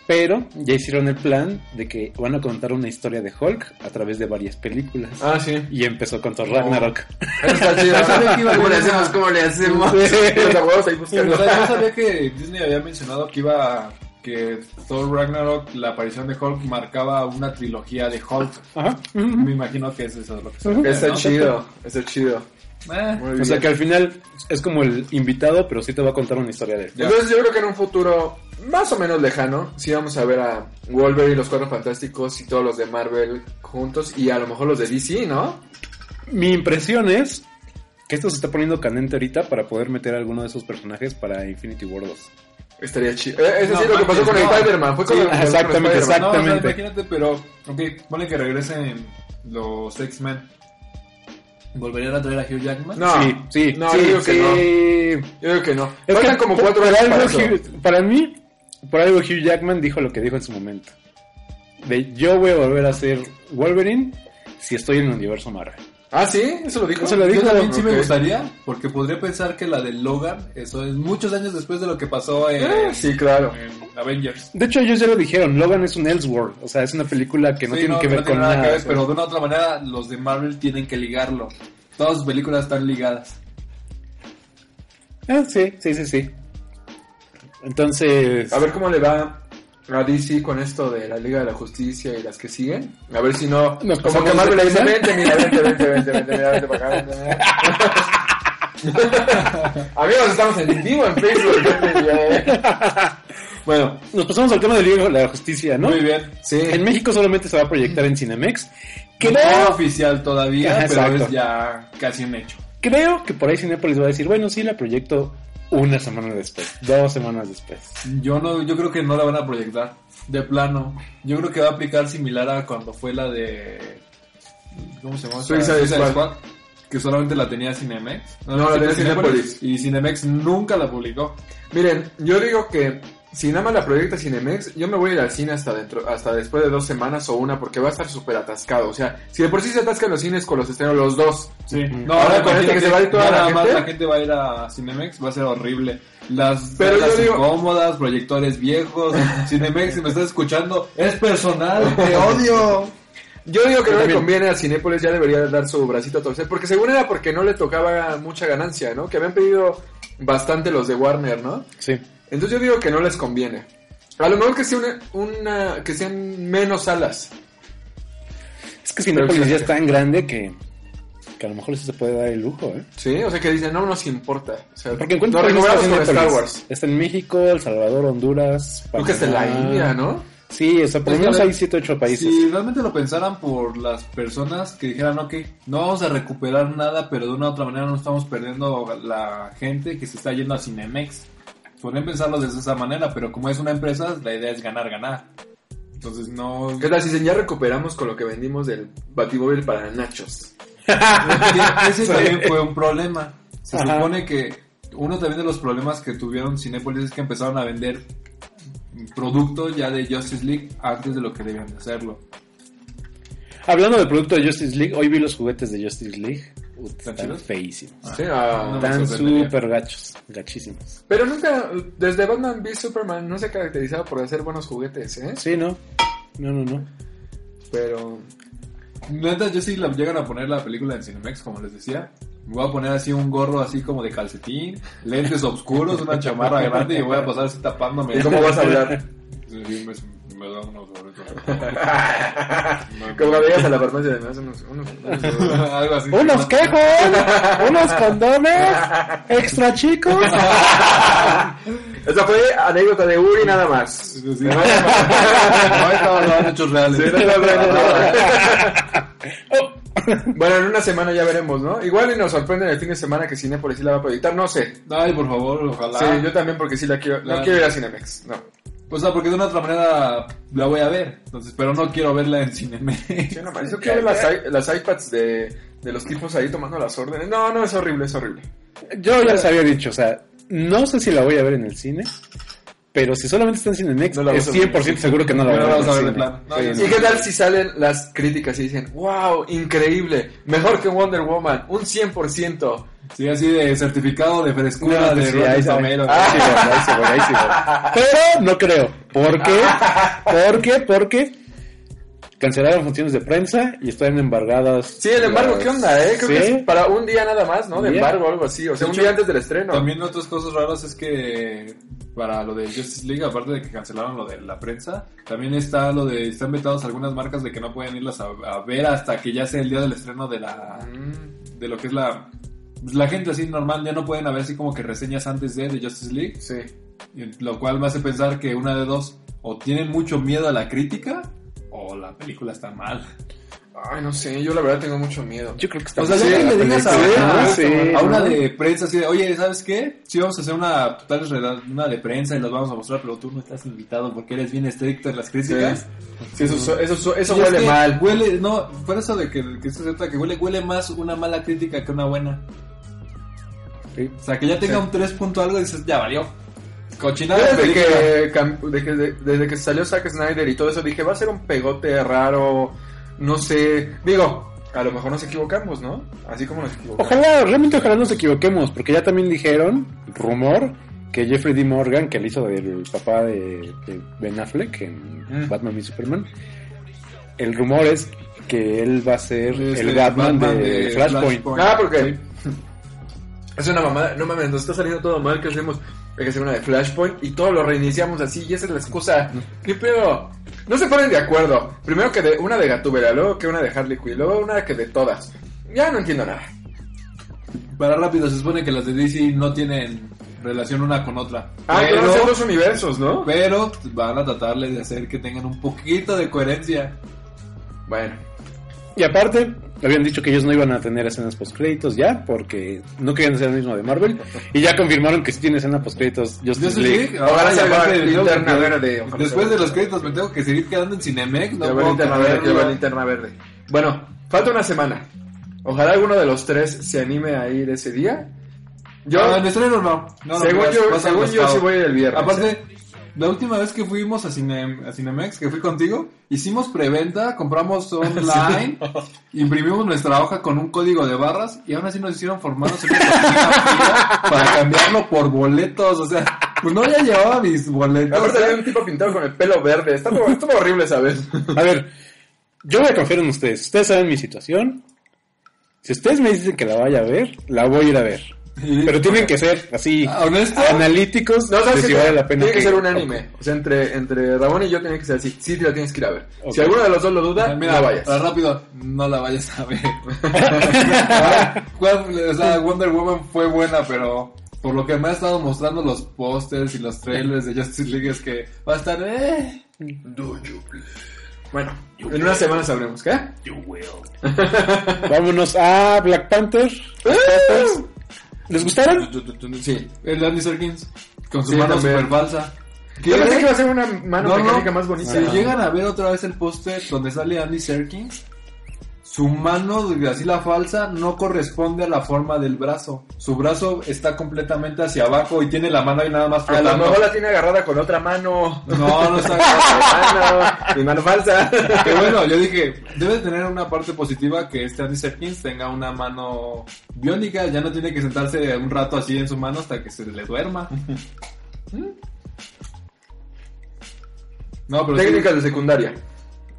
pero ya hicieron el plan de que van a contar una historia de Hulk a través de varias películas. Ah, sí. Y empezó con Thor Ragnarok. Está chido. Que iba a ¿Cómo le hacemos? ¿Cómo le hacemos? Sí. Los abuelos ahí O buscando. sea, yo sabía que Disney había mencionado que iba que Thor Ragnarok, la aparición de Hulk, marcaba una trilogía de Hulk. Ajá. Me imagino que es eso lo que se Está ¿no? chido. Está chido. Eh, O bien. sea que al final es como el invitado, pero sí te va a contar una historia de él. Entonces yo creo que en un futuro más o menos lejano, sí vamos a ver a Wolverine, los Cuatro Fantásticos y todos los de Marvel juntos y a lo mejor los de DC, ¿no? Mi impresión es que esto se está poniendo candente ahorita para poder meter a alguno de esos personajes para Infinity War 2. Estaría chido. Eh, es No, decir, lo que pasó con el. Spider-Man. Fue con Sí, con exactamente, Spider-Man. No, o sea, Exactamente. imagínate, pero, ok, pone que regresen los X-Men. ¿Volverían a traer a Hugh Jackman? No. sí, sí, no, sí, yo digo que sí. Yo digo que no. Es Faltan que como cuatro por años algo para. Hugh- para mí, por algo Hugh Jackman dijo lo que dijo en su momento. De yo voy a volver a ser Wolverine si estoy en el universo Marvel. Ah, sí, eso lo dijo. Eso lo Yo dijo. también sí me gustaría, porque podría pensar que la de Logan, eso es muchos años después de lo que pasó en, Ah, sí, claro. en Avengers. De hecho, ellos ya lo dijeron, Logan es un Elseworld, o sea, es una película que no Sí, tiene que ver no con nada nada. que ver, pero de una u otra manera los de Marvel tienen que ligarlo. Todas sus películas están ligadas. Ah, sí, sí, sí, sí. Entonces, A ver cómo le va a DC con esto de la Liga de la Justicia y las que siguen. A ver si no. Nos como que Marvel de le dice: vente, mira, vente, vente, vente, vente, mira, vente para acá. Vente, mira. Amigos, estamos en vivo en Facebook. bueno, nos pasamos al tema del Liga de la Justicia, ¿no? Muy bien. Sí. En México solamente se va a proyectar en Cinemex. No Creo, oficial todavía, Ajá, pero exacto. es ya casi un hecho. creo que por ahí Cinépolis va a decir, bueno, sí, la proyecto una semana después, dos semanas después. Yo no, yo creo que no la van a proyectar. De plano. Yo creo que va a aplicar similar a cuando fue la de. ¿Cómo se llama? Suicide Squad. Que solamente la tenía Cinemex. No, la sí, tenía fue Cinépolis. Y Cinemex nunca la publicó. Miren, yo digo que si nada más la proyecta Cinemex, yo me voy a ir al cine hasta dentro, hasta después de dos semanas o una, porque va a estar súper atascado. O sea, si de por sí se atascan los cines con los estrenos los dos, Sí. No, Ahora con este que se va a ir toda la más gente. la gente va a ir a Cinemex, va a ser horrible. Las Pero salas yo digo- incómodas, proyectores viejos. Cinemex, si me estás escuchando, es personal, te odio. Yo digo que no le conviene a Cinépolis, ya debería dar su bracito a torcer, porque según era porque no le tocaba mucha ganancia, ¿no? Que habían pedido bastante los de Warner, ¿no? Sí. Entonces yo digo que no les conviene. A lo mejor que sea una, una- que sean menos salas. Es que Cinépolis Pero- ya es tan grande que, que a lo mejor sí se puede dar el lujo, ¿eh? Sí, o sea que dicen, no nos importa. O sea, Porque que no recuperamos. Star Wars. Está en México, El Salvador, Honduras. Creo que está en la Panamá. India, ¿no? Sí, o sea, por lo Es que, menos hay 7 8 países. Si realmente lo pensaran por las personas que dijeran, ok, no vamos a recuperar nada, pero de una u otra manera no estamos perdiendo la gente que se está yendo a Cinemex. Podrían pensarlo desde esa manera, pero como es una empresa, la idea es ganar, ganar. Entonces no... ¿Qué tal si dicen, ya recuperamos con lo que vendimos del Batimóvil para Nachos? Ese también fue un problema. Se Ajá. supone que uno también de los problemas que tuvieron Cinepolis es que empezaron a vender productos ya de Justice League antes de lo que debían de hacerlo. Hablando del producto de Justice League, hoy vi los juguetes de Justice League. ¿Están feísimos. Sí, ah. no. Están súper gachos, gachísimos. Pero nunca, desde Batman v Superman no se ha caracterizado por hacer buenos juguetes, ¿eh? Sí, ¿no? No, no, no. Pero... Neta, yo sí la llegan a poner la película en Cinemex, como les decía. Me voy a poner así un gorro así como de calcetín, lentes oscuros, una chamarra grande y voy a pasar así tapándome. ¿Y cómo vas a hablar? Me, da unos gorritos. Como cuando llegas a la farmacia de me das unos, unos, unos- Algo así. ¡Unos quejos! ¡Unos condones! ¡Extra chicos! Esa fue anécdota de Uri nada más. Sí, sí. No, estaba hablando de hechos reales. Sí, no, no, no, no. Bueno, en una semana ya veremos, ¿no? Igual y nos sorprende el fin de semana que Cinepolis sí la va a proyectar, no sé. Ay, por favor, ojalá. Sí, yo también porque sí la quiero, no Claro. quiero ir a Cinemex, no. O sea, porque de una otra manera la voy a ver. Entonces, pero no quiero verla en Cinemex. Sí, no yo quiero ver las iPads de, de los tipos ahí tomando las órdenes. No, no, es horrible, es horrible. Yo ya les había dicho, o sea, no sé si la voy a ver en el cine, pero si solamente está en Cinemex, No es vas a ver. 100% seguro que no la No a ver. de. No, Sí. ¿Y qué tal si salen las críticas y dicen, wow, increíble, mejor que Wonder Woman, un 100%? Sí, así de certificado de frescura No, de sí, Rotten ahí. Pero no creo. ¿Por qué? ¿Por qué? Porque cancelaron funciones de prensa y están embargadas. Sí, el embargo, las- ¿qué onda, eh? Creo Sí. que es para un día nada más, ¿no? De embargo o algo así, o sea, De un hecho, día antes del estreno. También otras cosas raras es que para lo de Justice League, aparte de que cancelaron lo de la prensa, también está lo de, están vetados algunas marcas de que no pueden irlas a, a ver hasta que ya sea el día del estreno de la, Mm, de lo que es la, pues, la gente así normal, ya no pueden haber así como que reseñas antes de, de Justice League, sí. lo cual me hace pensar que una de dos, o tienen mucho miedo a la crítica, o la película está mal. Ay, no sé, yo la verdad tengo mucho miedo. Yo creo que está O sea, ya que le digas a, película, a- ¿no? Sí, a una ¿no? de prensa así de, oye, ¿sabes qué? Sí vamos a hacer una total reda- una de prensa y las vamos a mostrar, pero tú no estás invitado porque eres bien estricto en las críticas. Sí, eso, eso, eso, eso Y es huele que mal. Huele, no, por eso de que, que se trata que huele, huele más una mala crítica que una buena. Sí. O sea, que ya tenga Sí. un 3 punto algo y dices, ya valió. Cochinada de desde película. que, cam- de que- de- desde que salió Zack Snyder y todo eso dije, va a ser un pegote raro, no sé. Digo, a lo mejor nos equivocamos, ¿no? Así como nos equivocamos. Ojalá, realmente ojalá nos equivoquemos, porque ya también dijeron, rumor, que Jeffrey D. Morgan, que le hizo del papá de, de Ben Affleck en Mm. Batman y Superman, el rumor es que él va a ser el el Batman, Batman de, de Flashpoint. Flashpoint. Ah, porque Sí. es una mamada. No mames, nos está saliendo todo mal. ¿Qué hacemos? Hay que hacer una de Flashpoint y todo lo reiniciamos así. Y esa es la excusa. ¿Qué pedo? No se ponen de acuerdo. Primero que de una de Gatúbela, luego que una de Harley Quinn, luego una que de todas. Ya no entiendo nada. Para rápido, se supone que las de DC no tienen relación una con otra. Ah, pero, ser dos universos, ¿no? pero van a tratarle de hacer que tengan un poquito de coherencia. Bueno. Y aparte, habían dicho que ellos no iban a tener escenas postcréditos ya, porque no querían hacer el mismo de Marvel. Y ya confirmaron que sí tiene escena postcréditos Justice Justice League. League, Ojalá ahora aparte la de- linterna de- verde, Después de los créditos me tengo que seguir quedando en Cinemex. No puedo linterna verde, linterna verde. Bueno, falta una semana. Ojalá alguno de los tres se anime a ir ese día. Yo, Ah, en estreno no. No, no, según yo, según yo sí voy el viernes. Aparte, la última vez que fuimos a, Cine, a Cinemex, que fui contigo, hicimos preventa, compramos online, imprimimos nuestra hoja con un código de barras y aún así nos hicieron formarnos en una fila para cambiarlo por boletos. O sea, pues no ya llevaba mis boletos. Aparte había un tipo pintado con el pelo verde. Estuvo, estuvo horrible, ¿sabes? A ver, yo voy a confiar en ustedes. Ustedes saben mi situación. Si ustedes me dicen que la vaya a ver, la voy a ir a ver. Pero tienen que ser así, Ah, ¿Honesto? analíticos No, de ¿sabes si vale la pena. Tiene que que- ser un anime. O sea, entre, entre Ramón y yo tiene que ser así. Sí, te la tienes que ir a ver. Si alguno de los dos lo duda, Ah, Mira, no vayas. rápido, no la vayas a ver. Ah, o sea, Wonder Woman fue buena, pero por lo que me ha estado mostrando los pósters y los trailers de Justice League es que va a estar... Eh. Bueno, en una semana sabremos. ¿Qué? Vámonos a Black Panther. ¿Les gustaron? Sí. El Andy Serkins con su Sí, mano también. super falsa. Yo pensé que iba a ser una mano No, no, mecánica más bonita. Si llegan a ver otra vez el póster donde sale Andy Serkins, su mano, así la falsa, no corresponde a la forma del brazo. Su brazo está completamente hacia abajo y tiene la mano ahí nada más A lo flotando. mejor la tiene agarrada con otra mano. No, no está mano, mi mano falsa. Que bueno, yo dije, debe tener una parte positiva que este Andy Serkins tenga una mano biónica, ya no tiene que sentarse un rato así en su mano hasta que se le duerma. ¿Mm? No, pero sí, Técnicas de secundaria.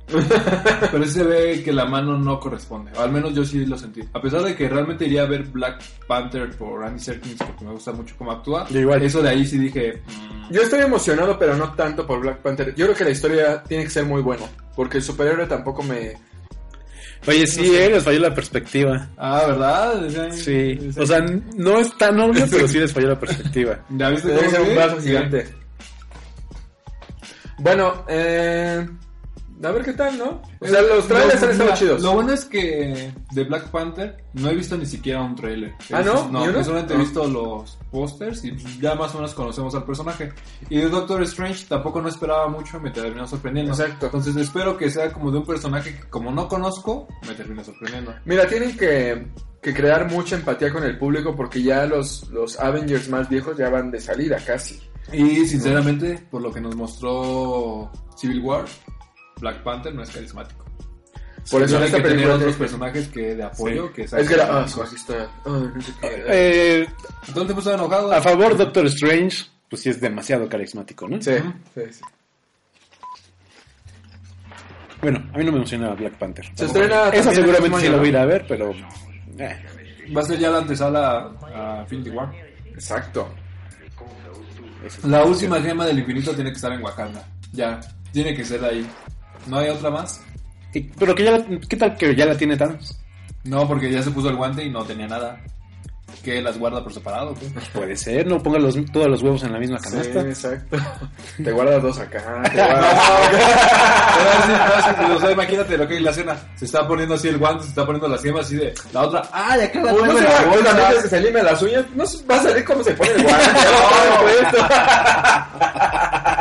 pero sí se ve que la mano no corresponde. O al menos yo sí lo sentí. A pesar de que realmente iría a ver Black Panther por Andy Serkins porque me gusta mucho cómo actúa. Yo igual. Eso de ahí sí dije, mm, Yo estoy emocionado, pero no tanto por Black Panther. Yo creo que la historia tiene que ser muy buena. Porque el superhéroe tampoco me. Oye, sí, eh, les falló la perspectiva. ah, ¿verdad? Sí. O sea, no es tan obvio, pero sí les falló la perspectiva. ¿Ya viste Debe ser se un brazo Sí. gigante. Bueno, eh. A ver qué tal, ¿no? O sea, los trailers Lo- han estado chidos. Lo bueno es que de Black Panther no he visto ni siquiera un trailer. ¿Ah, no? No, yo solamente he visto los pósters y ya más o menos conocemos al personaje. Y de Doctor Strange tampoco no esperaba mucho, me terminó sorprendiendo. Exacto. Entonces espero que sea como de un personaje que como no conozco, me termine sorprendiendo. Mira, tienen que, que crear mucha empatía con el público porque ya los, los Avengers más viejos ya van de salida casi. Y sinceramente, por lo que nos mostró Civil War, Black Panther no es carismático. Por eso en esta que tener película otros personajes que de apoyo que Es que era. Ah, está. Ah, no sé qué. Eh, estaba enojado. a favor, Doctor Strange, pues sí es demasiado carismático, ¿no? Sí, Ujú. sí, sí. Bueno, a mí no me emociona Black Panther. Se estrena. Esa seguramente sí la voy a ir a ver, pero... eh. Va a ser ya la antesala a Infinity War. Exacto. La última gema del infinito tiene que estar en Wakanda. Ya, tiene que ser ahí. ¿No hay otra más? Pero que ya, la- ¿qué tal que ya la tiene Thanos? No, porque ya se puso el guante y no tenía nada. ¿Que las guarda por separado? ¿qué? Puede ser, no ponga los, todos los huevos en la misma Sí, canasta. exacto. Te guardas dos acá. Te guardas... Sí, no, sí, imagínate lo que es la escena. Se está poniendo así el guante, se está poniendo las gemas así de la otra. ¡Ay, acá la Pues no se la va, pues bolsa! que se lime las uñas, no va a salir cómo se pone el guante. ya lo tiene puesto.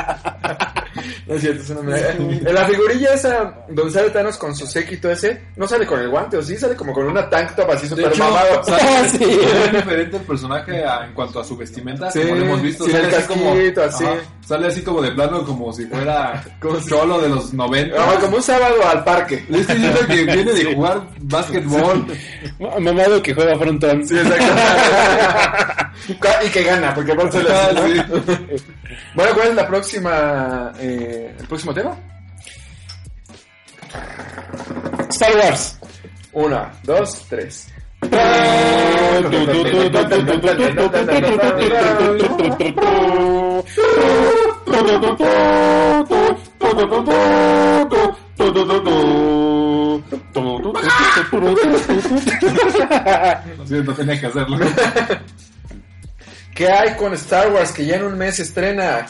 No es cierto, es un homenaje. En la figurilla esa, donde sale Thanos con su séquito ese, no sale con el guante, o sí, sale como con una tank top así super mamado. sale- Sí. es diferente el personaje a- en cuanto a su vestimenta, Sí, como lo hemos visto. sí, sale el así como, casquito, así. ajá, sale así como de plano, como si fuera Como si- cholo de los 90. Ah, como un sábado al parque. Le estoy diciendo que viene de jugar básquetbol. Mamado que juega frontón. Sí, exacto. y que gana, porque por Ah, ¿no? sí. Bueno, ¿cuál es la próxima, eh, el próximo tema? Star Wars. Una, dos, tres. Lo siento, tenía que hacerlo. ¿Qué hay con Star Wars que ya en un mes estrena?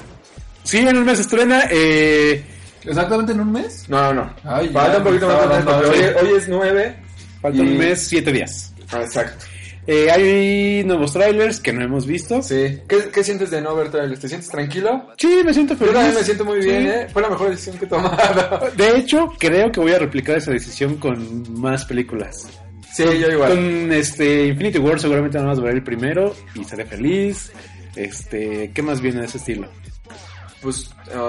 Sí, en un mes estrena. Eh, ¿Exactamente en un mes? No, no. Ay, Falta ya, un poquito más de tiempo, hoy, hoy es nueve. falta Y- un mes, siete días. Ah, exacto. Eh, hay nuevos trailers que no hemos visto. Sí. ¿Qué, qué sientes de no ver trailers? ¿Te sientes tranquilo? Sí, me siento Yo feliz. también me siento muy Sí. bien, ¿eh? Fue la mejor decisión que he tomado. De hecho, creo que voy a replicar esa decisión con más películas. Sí, yo igual. Con este Infinity War seguramente nada más veré el primero y seré feliz. Este, ¿qué más viene de ese estilo? Pues, um,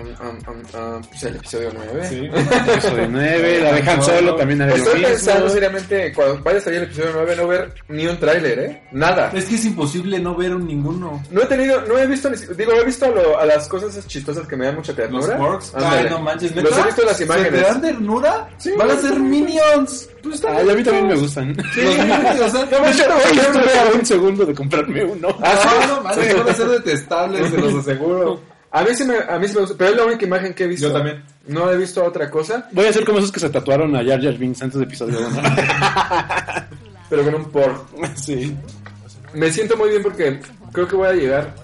um, um, um, um, pues el episodio 9. Sí. Episodio 9, la dejan solo, también haré lo Estoy mismo. pensando seriamente, cuando vaya a salir el episodio 9, no ver ni un tráiler, ¿eh? Nada. Es que es imposible no ver un ninguno. No he tenido, no he visto, digo, he visto a, lo- a las cosas esas chistosas que me dan mucha Los ternura. Porks. Ándale. Ay, no manches. Los he visto en las ¿Se imágenes. te dan ternura? Sí, Van a sí. ser minions. Pues Ah, a mí también me gustan. Los minions, o sea, No, yo no voy Yo a estuve a un segundo de comprarme uno. Ah, no, manches, van a ser detestables, se los aseguro. A mí sí me, a mí sí me gusta, pero es la única imagen que he visto. Yo también. No he visto otra cosa, Voy a hacer como esos que se tatuaron a Jar Jar Binks antes de episodio 1. pero con un por. sí. Me siento muy bien porque creo que voy a llegar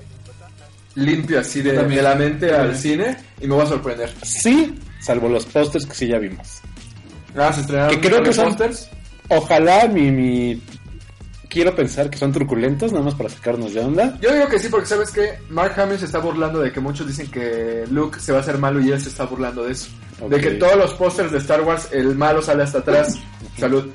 limpio así de, de la mente al cine y me voy a sorprender. Sí, salvo los pósters que sí ya vimos. Ah, se estrenaron Que creo que los son- pósters. Ojalá mi, mi... Quiero pensar que son truculentos, nada más para sacarnos de onda. Yo digo que sí, porque sabes que Mark Hamill se está burlando de que muchos dicen que Luke se va a hacer malo y él se está burlando de eso. De que todos los pósters de Star Wars, el malo sale hasta atrás. Salud.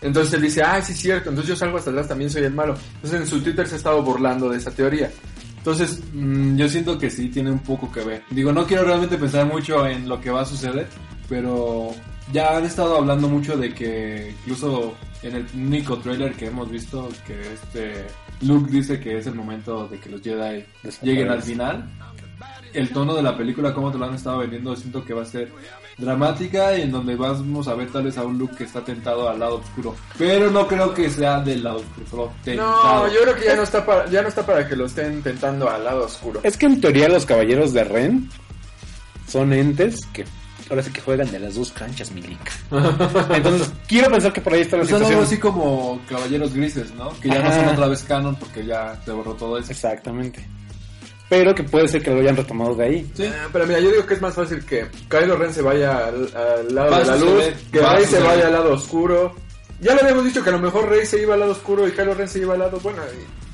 Entonces él dice, ah, sí es cierto, entonces yo salgo hasta atrás, también soy el malo. Entonces en su Twitter se ha estado burlando de esa teoría. Entonces, mm, yo siento que sí tiene un poco que ver. Digo, no quiero realmente pensar mucho en lo que va a suceder, pero ya han estado hablando mucho de que incluso en el único trailer que hemos visto, que este Luke dice que es el momento de que los Jedi lleguen al final. El tono de la película, como te lo han estado vendiendo, siento que va a ser dramática y en donde vamos a ver tal vez a un Luke que está tentado al lado oscuro. Pero no creo que sea del lado oscuro, solo tentado. No, yo creo que ya no está para, ya no está para que lo estén intentando al lado oscuro. Es que en teoría los caballeros de Ren son entes que ahora sí que juegan de las dos canchas, Milica. Entonces, quiero pensar que por ahí está la Pues Son algo situación. así como Caballeros Grises, ¿no? Que ya no son otra vez canon porque ya se borró todo eso. Exactamente. Pero que puede ser que lo hayan retomado de ahí. Sí. Ah, pero mira, yo digo que es más fácil que Kylo Ren se vaya al, al lado de la luz, que Rey se vaya al lado oscuro. Ya lo habíamos dicho que a lo mejor Rey se iba al lado oscuro y Kylo Ren se iba al lado bueno. y-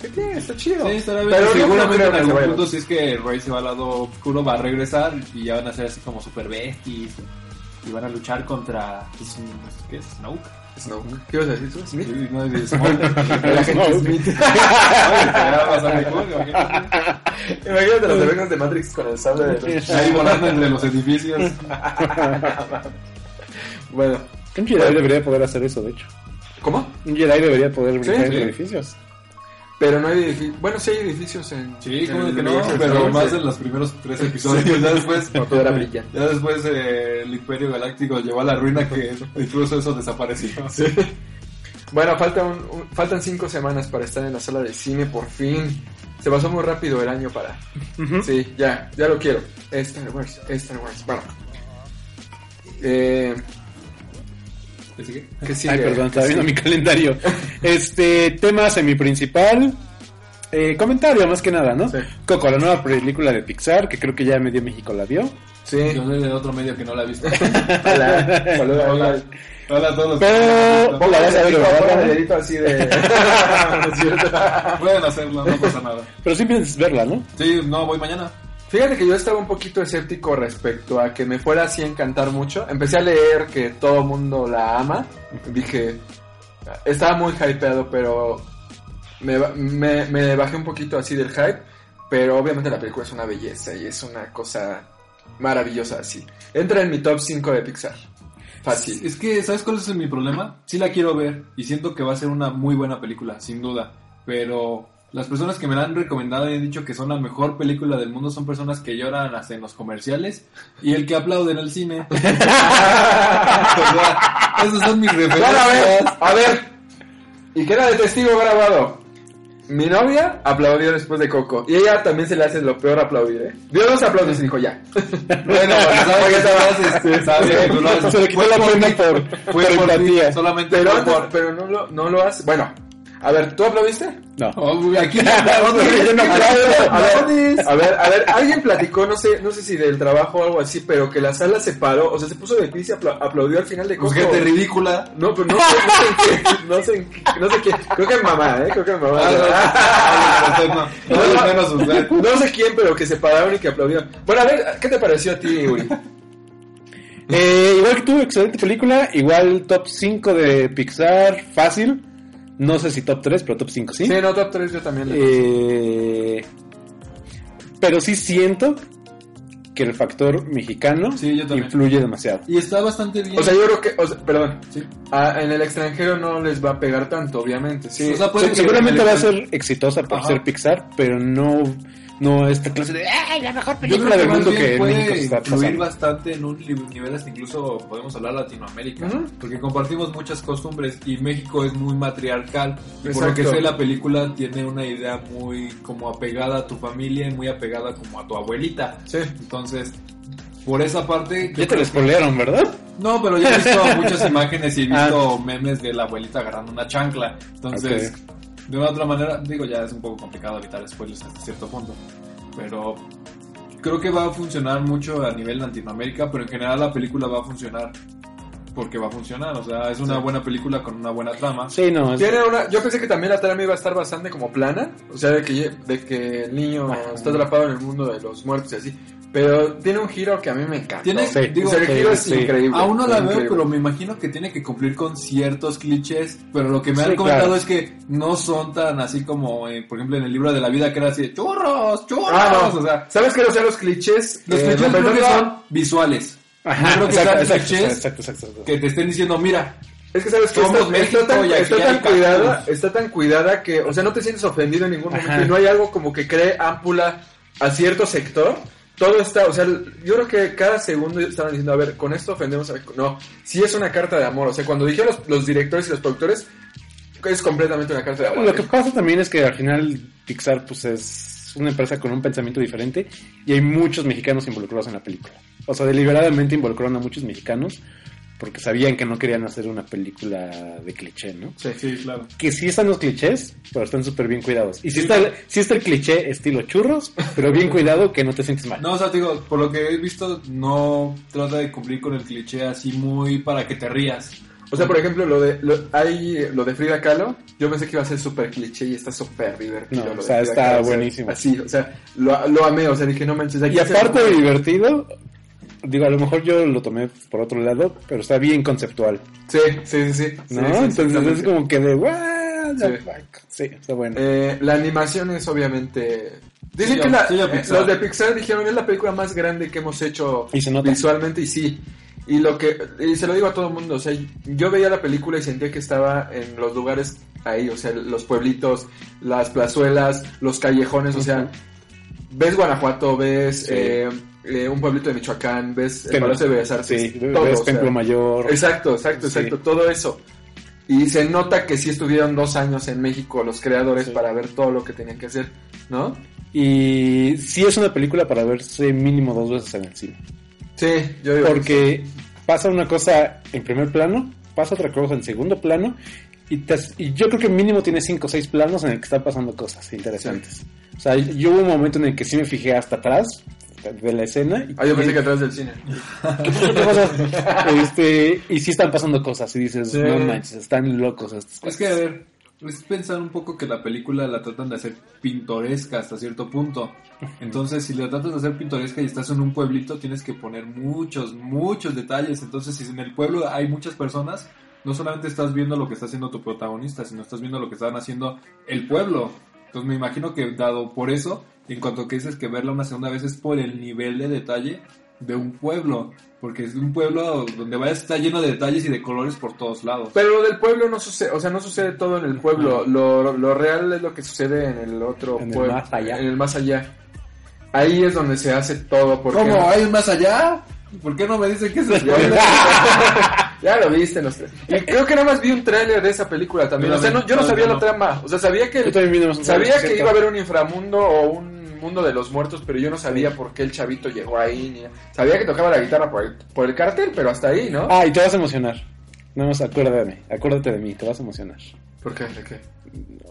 ¿Qué tiene? Está chido. Sí, estará bien. Pero no seguramente creo en algún punto, si es que Rey se va al lado oscuro, va a regresar y ya van a ser así como super besties. Y van a luchar contra. pues, ¿Qué es? Snoke. Snoke. ¿Qué ibas a decir tú? ¿Smith? Sí, no, es agente Snoke. Smith. Imagínate. Los efectos de Matrix con el sable de luz. Ahí volando entre los edificios. Bueno, Un Jedi debería poder hacer eso, de hecho. ¿cómo? Un Jedi debería poder brincar Sí, entre sí. edificios. Pero no hay edificios. Bueno, sí hay edificios en. Sí, en como el que no, pero más sí. en los primeros tres episodios. Ya después. No todo era brillante. Ya después eh, el Imperio Galáctico llevó a la ruina que incluso eso desapareció. Bueno, falta un- un- faltan cinco semanas para estar en la sala de cine, por fin. Se pasó muy rápido el año para... Sí, ya, ya lo quiero. Star Wars, Star Wars. Bueno. Eh, ¿Qué sigue? Ay, perdón, estaba ¿Qué viendo mi calendario. Este, tema semiprincipal. Eh, comentario, más que nada, ¿no? Sí. Coco, la nueva película de Pixar, que creo que ya medio México la vio. Sí. Yo soy de otro medio que no la he visto. Hola, hola. Hola a todos. Pero- Ponga la vas a ver, dedito, ¿verdad? ponga el dedito así de... No es cierto. Pueden hacerlo, no pasa nada. Pero sí piensas verla, ¿no? Sí, no, voy mañana. Fíjate que yo estaba un poquito escéptico respecto a que me fuera así a encantar mucho. Empecé a leer que todo mundo la ama. Dije, estaba muy hypeado, pero me bajé un poquito así del hype. Pero obviamente la película es una belleza y es una cosa maravillosa así. Entra en mi top 5 de Pixar. Fácil. Es que, ¿sabes cuál es mi problema? Sí la quiero ver y siento que va a ser una muy buena película, sin duda. Pero las personas que me la han recomendado y han dicho que son la mejor película del mundo son personas que lloran hasta en los comerciales y el que aplaude en el cine. Esos son mis Bueno, a ver, referencias. a ver. Y queda de testigo grabado. Mi novia aplaudió después de Coco. Y ella también se le hace lo peor aplaudir, ¿eh? Dio dos aplausos y dijo ya. Bueno, sabes que lo haces, sabes que tú lo haces. Se le quitó la pena por, fue por por ti, solamente Pero, por... pero no, lo, no lo hace. Bueno, a ver, ¿tú aplaudiste? No. Oh, aquí. A ver, a ver, alguien platicó, no sé, no sé si del trabajo o algo así, pero que la sala se paró, o sea, se puso de pie y se apla- aplaudió al final de Coco. Pues gente ridícula. No, pero no sé, no sé, en qué, no sé, no sé quién, creo que mamá, eh, creo que mamá. Ah, no, no, no, no, menos usted. No sé quién, pero que se pararon y que aplaudieron. Bueno, a ver, ¿qué te pareció a ti, Uri? Eh, igual que tú, excelente película. Igual top 5 de Pixar, fácil. No sé si top 3, pero top 5 sí. Sí, no, top 3 yo también. le- Eh, pero sí siento que el factor mexicano Sí, influye demasiado. Y está bastante bien. O sea, yo creo que, o sea, perdón, Sí. a- en el extranjero no les va a pegar tanto, obviamente, sí. O sea, puede Se- que seguramente va a ser exitosa por Ajá. ser Pixar, pero no, no esta clase de ¡ay, la mejor Yo película creo que del mundo que en puede México se está influir pasando. bastante en un nivel hasta incluso podemos hablar Latinoamérica, porque compartimos muchas costumbres y México es muy matriarcal y por lo que sé la película tiene una idea muy como apegada a tu familia y muy apegada como a tu abuelita. Sí. Entonces, por esa parte Ya te lo spoilearon, ¿verdad? No, pero yo he visto muchas imágenes y he visto memes de la abuelita agarrando una chancla. Entonces, de una u otra manera, digo, ya es un poco complicado evitar spoilers hasta cierto punto. Pero creo que va a funcionar mucho a nivel Latinoamérica, pero en general la película va a funcionar porque va a funcionar. O sea, es una Sí. buena película con una buena trama. Sí, no. es- Tiene una, yo pensé que también la trama iba a estar bastante como plana, o sea, de que, de que el niño Ajá. está atrapado en el mundo de los muertos y así. Pero tiene un giro que a mí me encanta. Tiene, Sí. digo, el sí, giro es sí. increíble. Aún no la veo, increíble. pero me imagino que tiene que cumplir con ciertos clichés. Pero lo que me Sí, han comentado claro. es que no son tan así como, eh, por ejemplo, en el libro de la vida que era así, de, churros, churros. Ah, no. O sea, ¿Sabes qué? O sea, los clichés, los eh, clichés creo que son visuales. Ajá, no creo que exacto, sean exacto, clichés exacto, exacto, exacto. que te estén diciendo, mira, Es que sabes que está, está tan, está tan cuidada, está tan cuidada que, o sea, no te sientes ofendido en ningún Ajá. momento y no hay algo como que cree ámpula a cierto sector. Todo está, o sea, yo creo que cada segundo estaban diciendo, a ver, con esto ofendemos a... No, sí es una carta de amor, o sea, cuando dijeron los, los directores y los productores, es completamente una carta de amor. Lo que pasa también es que al final Pixar pues es una empresa con un pensamiento diferente y hay muchos mexicanos involucrados en la película. O sea, deliberadamente involucraron a muchos mexicanos porque sabían que no querían hacer una película de cliché, ¿no? Sí. sí, claro. Que sí están los clichés, pero están súper bien cuidados. Y sí está, el, sí está el cliché estilo churros, pero bien cuidado que no te sientes mal. No, o sea, te digo, por lo que he visto, no trata de cumplir con el cliché así muy para que te rías. O sea, por ejemplo, lo de lo, hay, lo de Frida Kahlo, yo pensé que iba a ser súper cliché y está súper divertido. No, lo o sea, está Kahlo, o sea, buenísimo. así, o sea, lo, lo amé, o sea, dije, no manches. aquí Y aparte de divertido, digo, a lo mejor yo lo tomé por otro lado, pero está bien conceptual, Sí, sí, sí, sí. ¿no? Sí, Entonces es como que de, what the Sí. fuck? Sí, está bueno. Eh, la animación es obviamente... Dicen Sí, que la- sí, ya eh, Pixar. los de Pixar dijeron es la película más grande que hemos hecho Y se nota. visualmente y sí. Y lo que y se lo digo a todo el mundo, o sea, yo veía la película y sentía que estaba en los lugares ahí, o sea, los pueblitos, las plazuelas, los callejones, o sea, ves Guanajuato, ves Sí. eh, eh, un pueblito de Michoacán, ves el Palacio de Bellas Artes, Sí, todo, ves o sea, Templo Mayor. Exacto, exacto, Sí. exacto, todo eso. Y se nota que sí estuvieron dos años en México los creadores Sí. para ver todo lo que tenían que hacer, ¿no? Y sí es una película para verse mínimo dos veces en el cine. Sí, yo digo. Porque pasa una cosa en primer plano, pasa otra cosa en segundo plano, y, te- y yo creo que mínimo tiene cinco o seis planos en el que están pasando cosas interesantes. O sea, yo hubo un momento en el que sí me fijé hasta atrás de la escena. Y, Ah, yo pensé que atrás del cine. ¿Qué pasó? este, y sí están pasando cosas, y dices, Sí. no manches, están locos estos Es que, a ver, es pensar un poco que la película la tratan de hacer pintoresca hasta cierto punto. Entonces, si la tratas de hacer pintoresca y estás en un pueblito, tienes que poner muchos, muchos detalles. Entonces, si en el pueblo hay muchas personas, no solamente estás viendo lo que está haciendo tu protagonista, sino estás viendo lo que están haciendo el pueblo. Entonces, me imagino que dado por eso, en cuanto que dices que verla una segunda vez es por el nivel de detalle de un pueblo, porque es un pueblo donde vaya está lleno de detalles y de colores por todos lados. Pero lo del pueblo no sucede, o sea, no sucede todo en el pueblo. Lo, lo real es lo que sucede en el otro En el pueblo. más allá. En el más allá. Ahí es donde se hace todo. Porque ¿Cómo? ¿Hay un más allá? ¿Por qué no me dicen que es spoiler? ya lo viste, no sé. Y creo que nada más vi un tráiler de esa película también. O sea, no- yo no sabía la no. trama. O sea, sabía que un sabía que iba a haber un inframundo o un mundo de los muertos, pero yo no sabía por qué el chavito llegó ahí. Ni... Sabía que tocaba la guitarra por el, por el cartel, pero hasta ahí, ¿no? Ah, y te vas a emocionar. Nada más acuérdate, acuérdate de mí, te vas a emocionar. ¿Por qué? ¿De qué?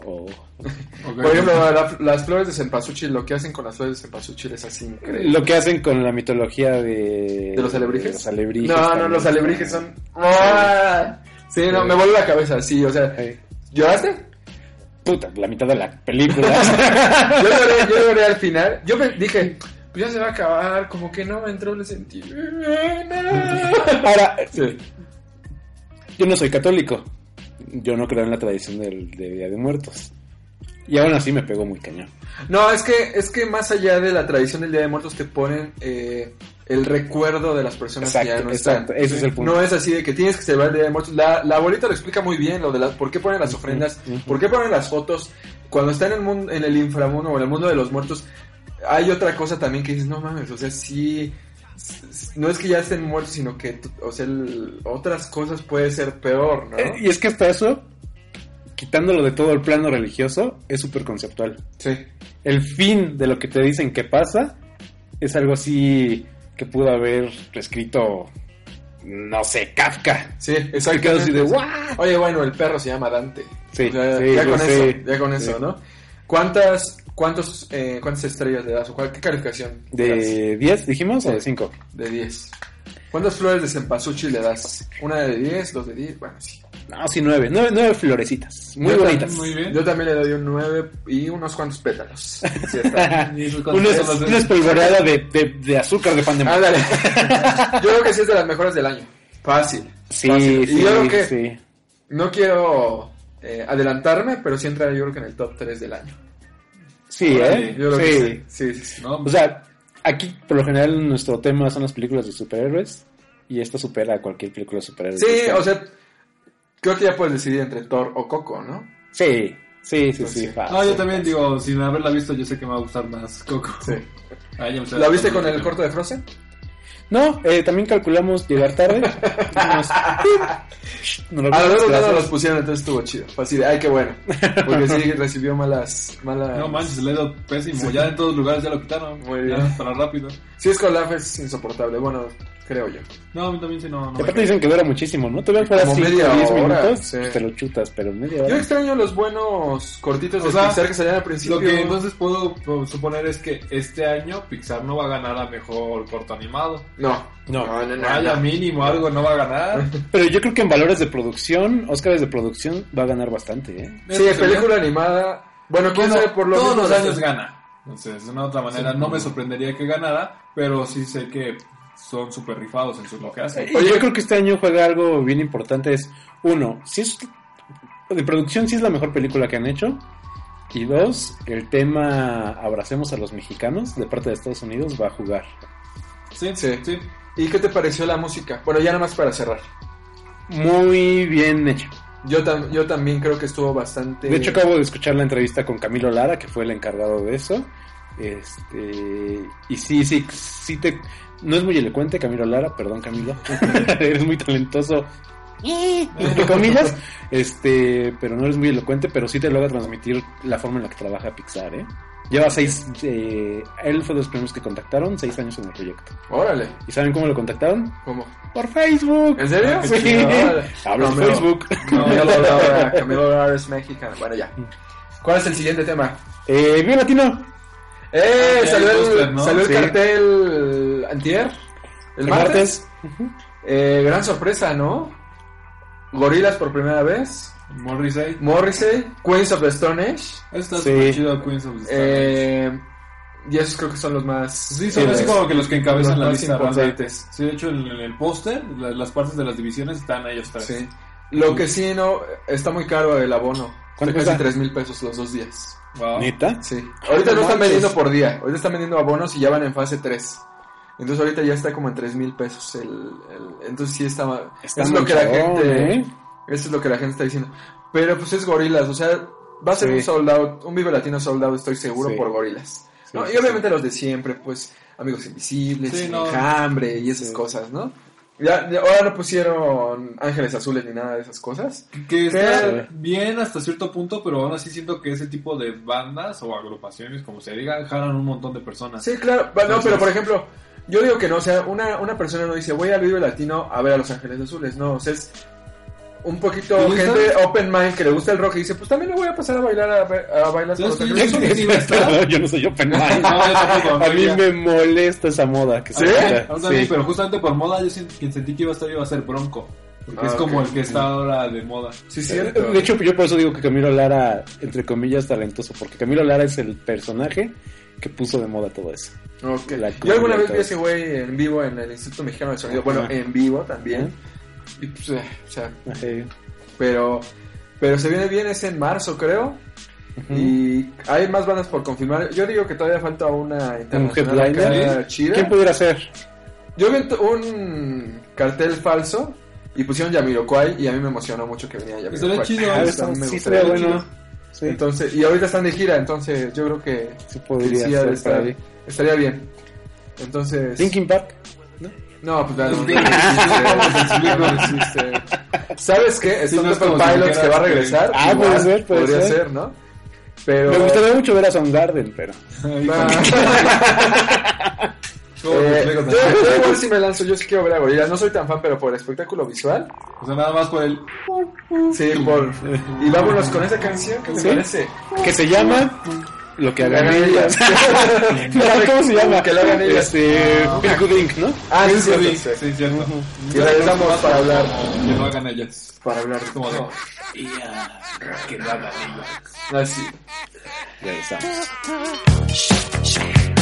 Oh. Por ejemplo, la- las flores de cempasúchil, lo que hacen con las flores de cempasúchil es así increíble. Lo que hacen con la mitología de... ¿De los alebrijes? de los alebrijes No, no, los alebrijes son... ¡Ah! Sí, no, me voló la cabeza, sí, o sea... ¿Lloraste? Puta, la mitad de la película. Yo lloré, yo lloré al final. Yo me dije, pues ya se va a acabar, como que no me entró el sentido. Ahora, Sí. yo no soy católico. Yo no creo en la tradición del de Día de Muertos. Y aún así me pegó muy cañón. No, es que, es que más allá de la tradición del Día de Muertos te ponen eh, el recuerdo de las personas que ya Exacto, no están. exacto. Ese es el punto. No es así de que tienes que celebrar el Día de Muertos. La, la abuelita lo explica muy bien, lo de las, por qué ponen las ofrendas, por qué ponen las fotos. Cuando está en el, mundo, en el inframundo o en el mundo de los muertos, hay otra cosa también que dices, no mames, o sea, sí... No es que ya estén muertos, sino que, o sea, el- otras cosas puede ser peor, ¿no? Eh, y es que hasta eso, quitándolo de todo el plano religioso, es súper conceptual. Sí. El fin de lo que te dicen que pasa es algo así que pudo haber escrito, no sé, Kafka. Sí, exactamente. así de, "What?". Oye, bueno, el perro se llama Dante. Sí, O sea, sí, ya con eso, ya con eso, Sí. ¿no? ¿Cuántas, cuántos, eh, ¿Cuántas estrellas le das? ¿O cuál, qué calificación? ¿De 10 dijimos o de 5? De 10. ¿Cuántas flores de cempasúchil le das? ¿Una de 10? ¿Dos de 10? Bueno, sí. No, sí, 9. 9, florecitas. Muy Yo bonitas. Muy bien. Yo también le doy un 9 y unos cuantos pétalos. Sí, está. Una, espolvoreada de, de, de azúcar de pan de maíz. Ándale. Yo creo que sí es de las mejores del año. Fácil. Sí, Fácil. sí, Y yo creo que sí. no quiero eh, adelantarme, pero sí entra yo creo que en el top 3 del año. Sí, Órale, ¿eh? Yo creo sí. que sí. Sí, sí, sí. ¿no? O sea, aquí por lo general nuestro tema son las películas de superhéroes y esta supera a cualquier película de superhéroes. Sí, o sea, creo que ya puedes decidir entre Thor o Coco, ¿no? Sí, sí, sí, sí. sí. fácil. No, yo también digo, sin haberla visto, yo sé que me va a gustar más Coco. Sí. Ah, ya me estoy ¿La viste con el corto de Frozen? No, eh, también calculamos llegar tarde. Lo A los dos no los pusieron, entonces estuvo chido. Fue así de, ay, qué bueno. Porque sí recibió malas. malas... No manches, le he dado pésimo. Ya en todos lugares ya lo quitaron. Muy Ya, bien. para rápido. Sí, es Olaf es insoportable. Bueno, creo yo. No, a mí también sí no. No aparte dicen que dura muchísimo, ¿no? Todavía fuera Como 5 media 10 hora, minutos, sí. pues te lo chutas, pero media Yo extraño los buenos cortitos de O sea, Pixar que salían al principio. Lo que entonces puedo puedo suponer es que este año Pixar no va a ganar a mejor corto animado. No, No. no, no. no, Vaya no. mínimo, algo no va a ganar. Pero yo creo que en valores de producción, Óscares de producción, va a ganar bastante, ¿eh? Sí, película animada. Bueno, quién Bueno, sabe por lo todos los años gana. Entonces, de una otra manera, no me sorprendería que ganara, pero sí sé que son súper rifados en su lo que hacen. Y yo creo que este año juega algo bien importante. Es, uno, si es de producción, si es la mejor película que han hecho. Y dos, el tema Abracemos a los mexicanos de parte de Estados Unidos va a jugar. Sí, Sí. sí. ¿Y qué te pareció la música? Bueno, ya nada más para cerrar. Muy bien hecha. Yo, tam- yo también creo que estuvo bastante... De hecho, acabo de escuchar la entrevista con Camilo Lara, que fue el encargado de eso. Este, y sí, sí, sí te. No es muy elocuente, Camilo Lara, perdón, Camilo. eres muy talentoso. Entre comillas, este, pero no eres muy elocuente, pero sí te logra transmitir la forma en la que trabaja Pixar, ¿eh? Lleva seis, eh, él fue de los primeros que contactaron, seis años en el proyecto. Órale. ¿Y saben cómo lo contactaron? ¿Cómo? Por Facebook. ¿En serio? Sí. Órale. Hablo No, Facebook. Camilo Lara, Camilo Lara es mexicano. Bueno, ya. ¿Cuál es el siguiente tema? Eh, bien latino. ¡Eh! Ah, salió el el, póster, ¿no? salió el Sí. cartel antier. El, El martes. martes. Eh, gran sorpresa, ¿no? Gorilas por primera vez, Morrissey. Morrissey, Queens of the Stone Age. Está Sí. chido Queens of the Stone Age. Eh, y esos creo que son los más. Sí, son así como que los que encabezan los la más lista importantes. Sí, de hecho, en, en el póster, la- las partes de las divisiones están ellos tres. Sí. Lo que sí, no, está muy caro el abono. ¿Cuánto Está casi cuesta? 3 mil pesos los dos días. Wow. ¿Neta? Sí. Ahorita no están vendiendo por día. Ahorita están vendiendo abonos y ya van en fase 3. Entonces ahorita ya está como en 3 mil pesos. El, el- entonces sí está... Está es muy lo que la gente... ¿eh? Eso es lo que la gente está diciendo. Pero pues es gorilas. O sea, va a ser Sí. un sold out. Un Vive Latino sold out, estoy seguro, Sí. por gorilas. Sí, ¿no? sí, y obviamente los de siempre, pues... Amigos Invisibles, Sí, no. Enjambre y esas Sí. cosas, ¿no? Ya, ya- ahora no pusieron Ángeles Azules ni nada de esas cosas. Que está bien hasta cierto punto, pero aún así siento que ese tipo de bandas o agrupaciones, como se diga, jalan un montón de personas. Sí, claro. Va, No, Entonces- pero por ejemplo, yo digo que no, o sea, una, una persona no dice voy al Vive Latino a ver a Los Ángeles Azules, no, o sea, es un poquito ¿Y gente está? open mind que le gusta el rock y dice, pues también me voy a pasar a bailar a, a bailar Yo sí yo no soy open mind. No, A mí me molesta esa moda. Que se ¿Sí? mí Sí. pero justamente por moda, yo quien sentí que iba a estar iba a ser Bronco. Porque Ah, es como ok. el que está ahora de moda. Sí, cierto. De hecho, yo por eso digo que Camilo Lara, entre comillas, talentoso, porque Camilo Lara es el personaje que puso de moda todo eso. Ok. la Yo alguna vez vi a ese güey en vivo en el Instituto Mexicano de Sonido, bueno, en vivo también. Y pues, eh, o sea, pero, pero se viene bien, es en marzo, creo. Y hay más bandas por confirmar. Yo digo que todavía falta una Un internacional acá chida. ¿Quién pudiera ser? Yo vi un cartel falso y pusieron Yamiroquai y a mí me emocionó mucho que venía Yamiroquai. Chido, Ah, ¿eh? eso me sí, gustaría bueno. Sí, Entonces, y ahorita están de gira, entonces yo creo que sí podría estar- estaría bien. Entonces, Linkin Park. No, pues no, existe, no existe. ¿Sabes qué? Sí, Stone no es si Pilots que va a regresar. Ah, igual, puede ser, puede podría ser. ser, ¿no? Pero Me gustaría mucho ver a Soundgarden, pero. Eh, yo, yo igual si me lanzo, yo sí quiero ver a Gorillaz. No soy tan fan, pero por el espectáculo visual. O sea, nada más por el... Sí, por. Y vámonos con esa canción que me ¿Sí? parece. Que se llama. Lo que hagan ellas. ellas. No, ¿Cómo se llama? Que lo hagan ellas. Este. Feel Good Inc., ¿no? Ah, sí, Sí, sí, sí. sí, cierto. Y regresamos para hablar. Que no hagan ellas. Para hablar. Como de... "Ya, que no hagan ellas. Así. Regresamos. Cities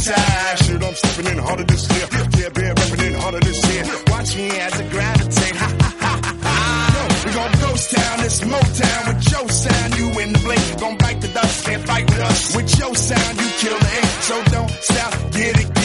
Shit, I'm stepping in harder this year. Yeah, bear repping in harder this year. Watch me as I gravitate. Ha ha ha ha ha. Yo, we gon' ghost town, this Motown with your sound. You in the blink, gon' bite the dust, can't fight with us. With your sound, you kill the ink, so don't stop, get it,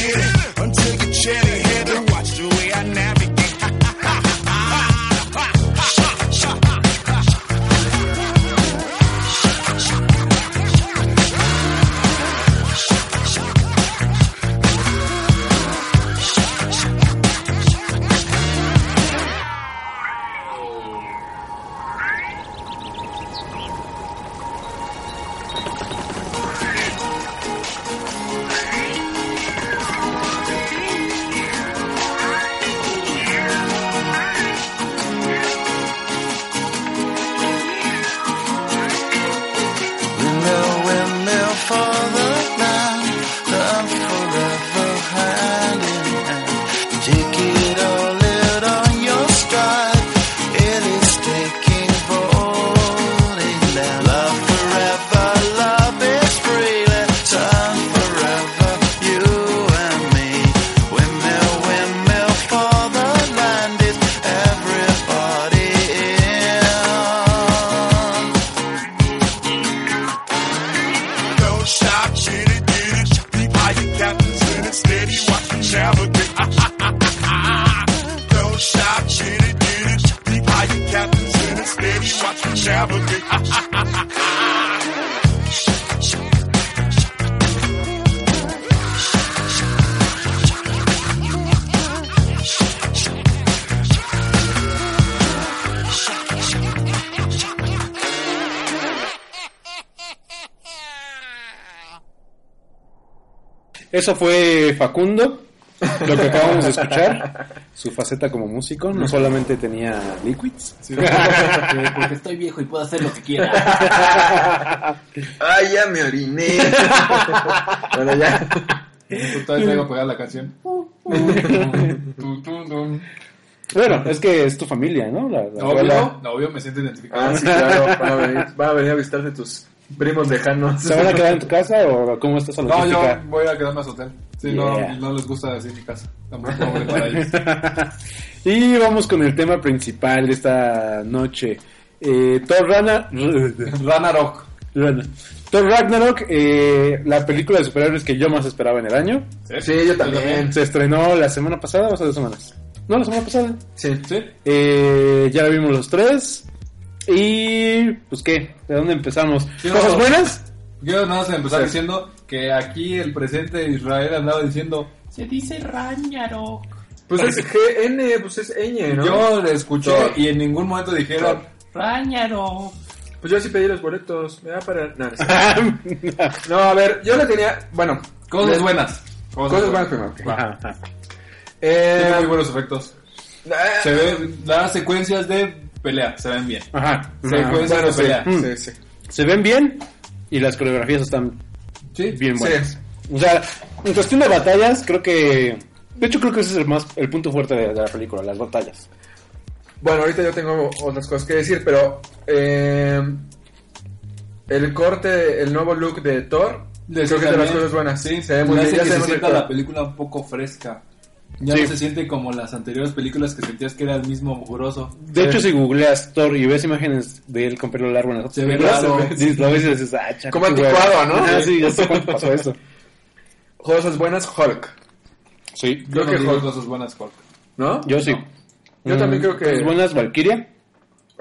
Eso fue Facundo, lo que acabamos de escuchar. Su faceta como músico, no solamente tenía liquids. Sí, porque, porque estoy viejo y puedo hacer lo que quiera. Ay, ya me oriné. bueno, ya. Todavía traigo pegada la canción. Bueno, es que es tu familia, ¿no? La, la abuela. Obvio, me siento identificado. Ah, sí, claro. Van a venir, van a, venir a visitarte tus primos lejanos. ¿Se van a quedar en tu casa o cómo está esa No, yo voy a quedarme a su hotel. Sí, no, Yeah. no les gusta decir mi casa. Tampoco pobre para ellos. y vamos con el tema principal de esta noche. Eh, Thor Rana... Ranarok. Rana- Thor Ragnarok, eh, la película de superhéroes que yo más esperaba en el año. Sí, yo también. Se estrenó la semana pasada o hace dos semanas. No, la semana pasada. Sí. ¿Sí? Eh, ya la vimos los tres. Y pues qué, ¿de dónde empezamos? Yo- ¿Cosas buenas? Quiero nada más empezar Sí. diciendo que aquí el presidente de Israel andaba diciendo se dice Ragnarok. Pues es GN, pues es ñ, ¿no? Yo le escuché y en ningún momento dijeron Ragnarok. Pues yo sí pedí los boletos. Me da para. No, no, sé. No, a ver, yo le tenía. Bueno, Cosas buenas. Cosas buenas primero. ok. Ajá, ajá. Eh, Tiene muy buenos efectos. eh, Se ven las secuencias de pelea, se ven bien. Ajá. Secuencias bueno, de sí, pelea. sí, sí. Se ven bien y las coreografías están Sí, bien Sí. buenas. O sea, en cuestión de batallas, creo que... De hecho, creo que ese es el, más, el punto fuerte de, de la película, las batallas. Bueno, ahorita yo tengo otras cosas que decir, pero eh, el corte, el nuevo look de Thor, De creo que es de las cosas buenas. Sí, se ve muy bien. hace Ya que se se sienta la película un poco fresca. Ya Sí. no se siente como las anteriores películas que sentías que era el mismo mugroso. De hecho, si googleas Thor y ves imágenes de él con pelo largo en las otras Se ve raro. sí, lo ves y dices, ah, Como anticuado. ¿no? Sí, ya sé cuánto pasó eso. Cosas buenas, Hulk, Sí, Yo Creo no que Hulk. cosas buenas, Hulk. ¿no? yo sí. Yo también creo que- Cosas buenas, Valkyria.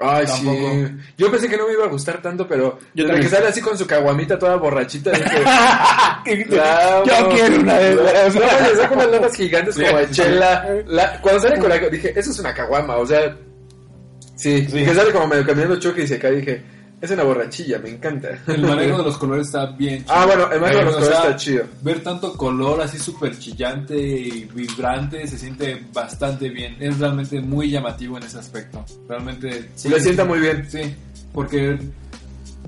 Ay, Tampoco. sí. Yo pensé que no me iba a gustar tanto, pero Yo desde que sale así con su caguamita toda borrachita, dije, "La Yo amo". quiero una de esas. No, le saca unas latas gigantes como de chela. La- cuando sale con la... Dije, eso es una caguama, o sea... Sí, Sí. que sale como medio caminando choque y se cae. Dije, es una borrachilla, me encanta. El manejo de los colores está bien chido. Ah, bueno, el manejo de los colores está chido. Ver tanto color así súper chillante y vibrante se siente bastante bien. Es realmente muy llamativo en ese aspecto. Realmente sí. Le sienta muy bien. Sí, porque...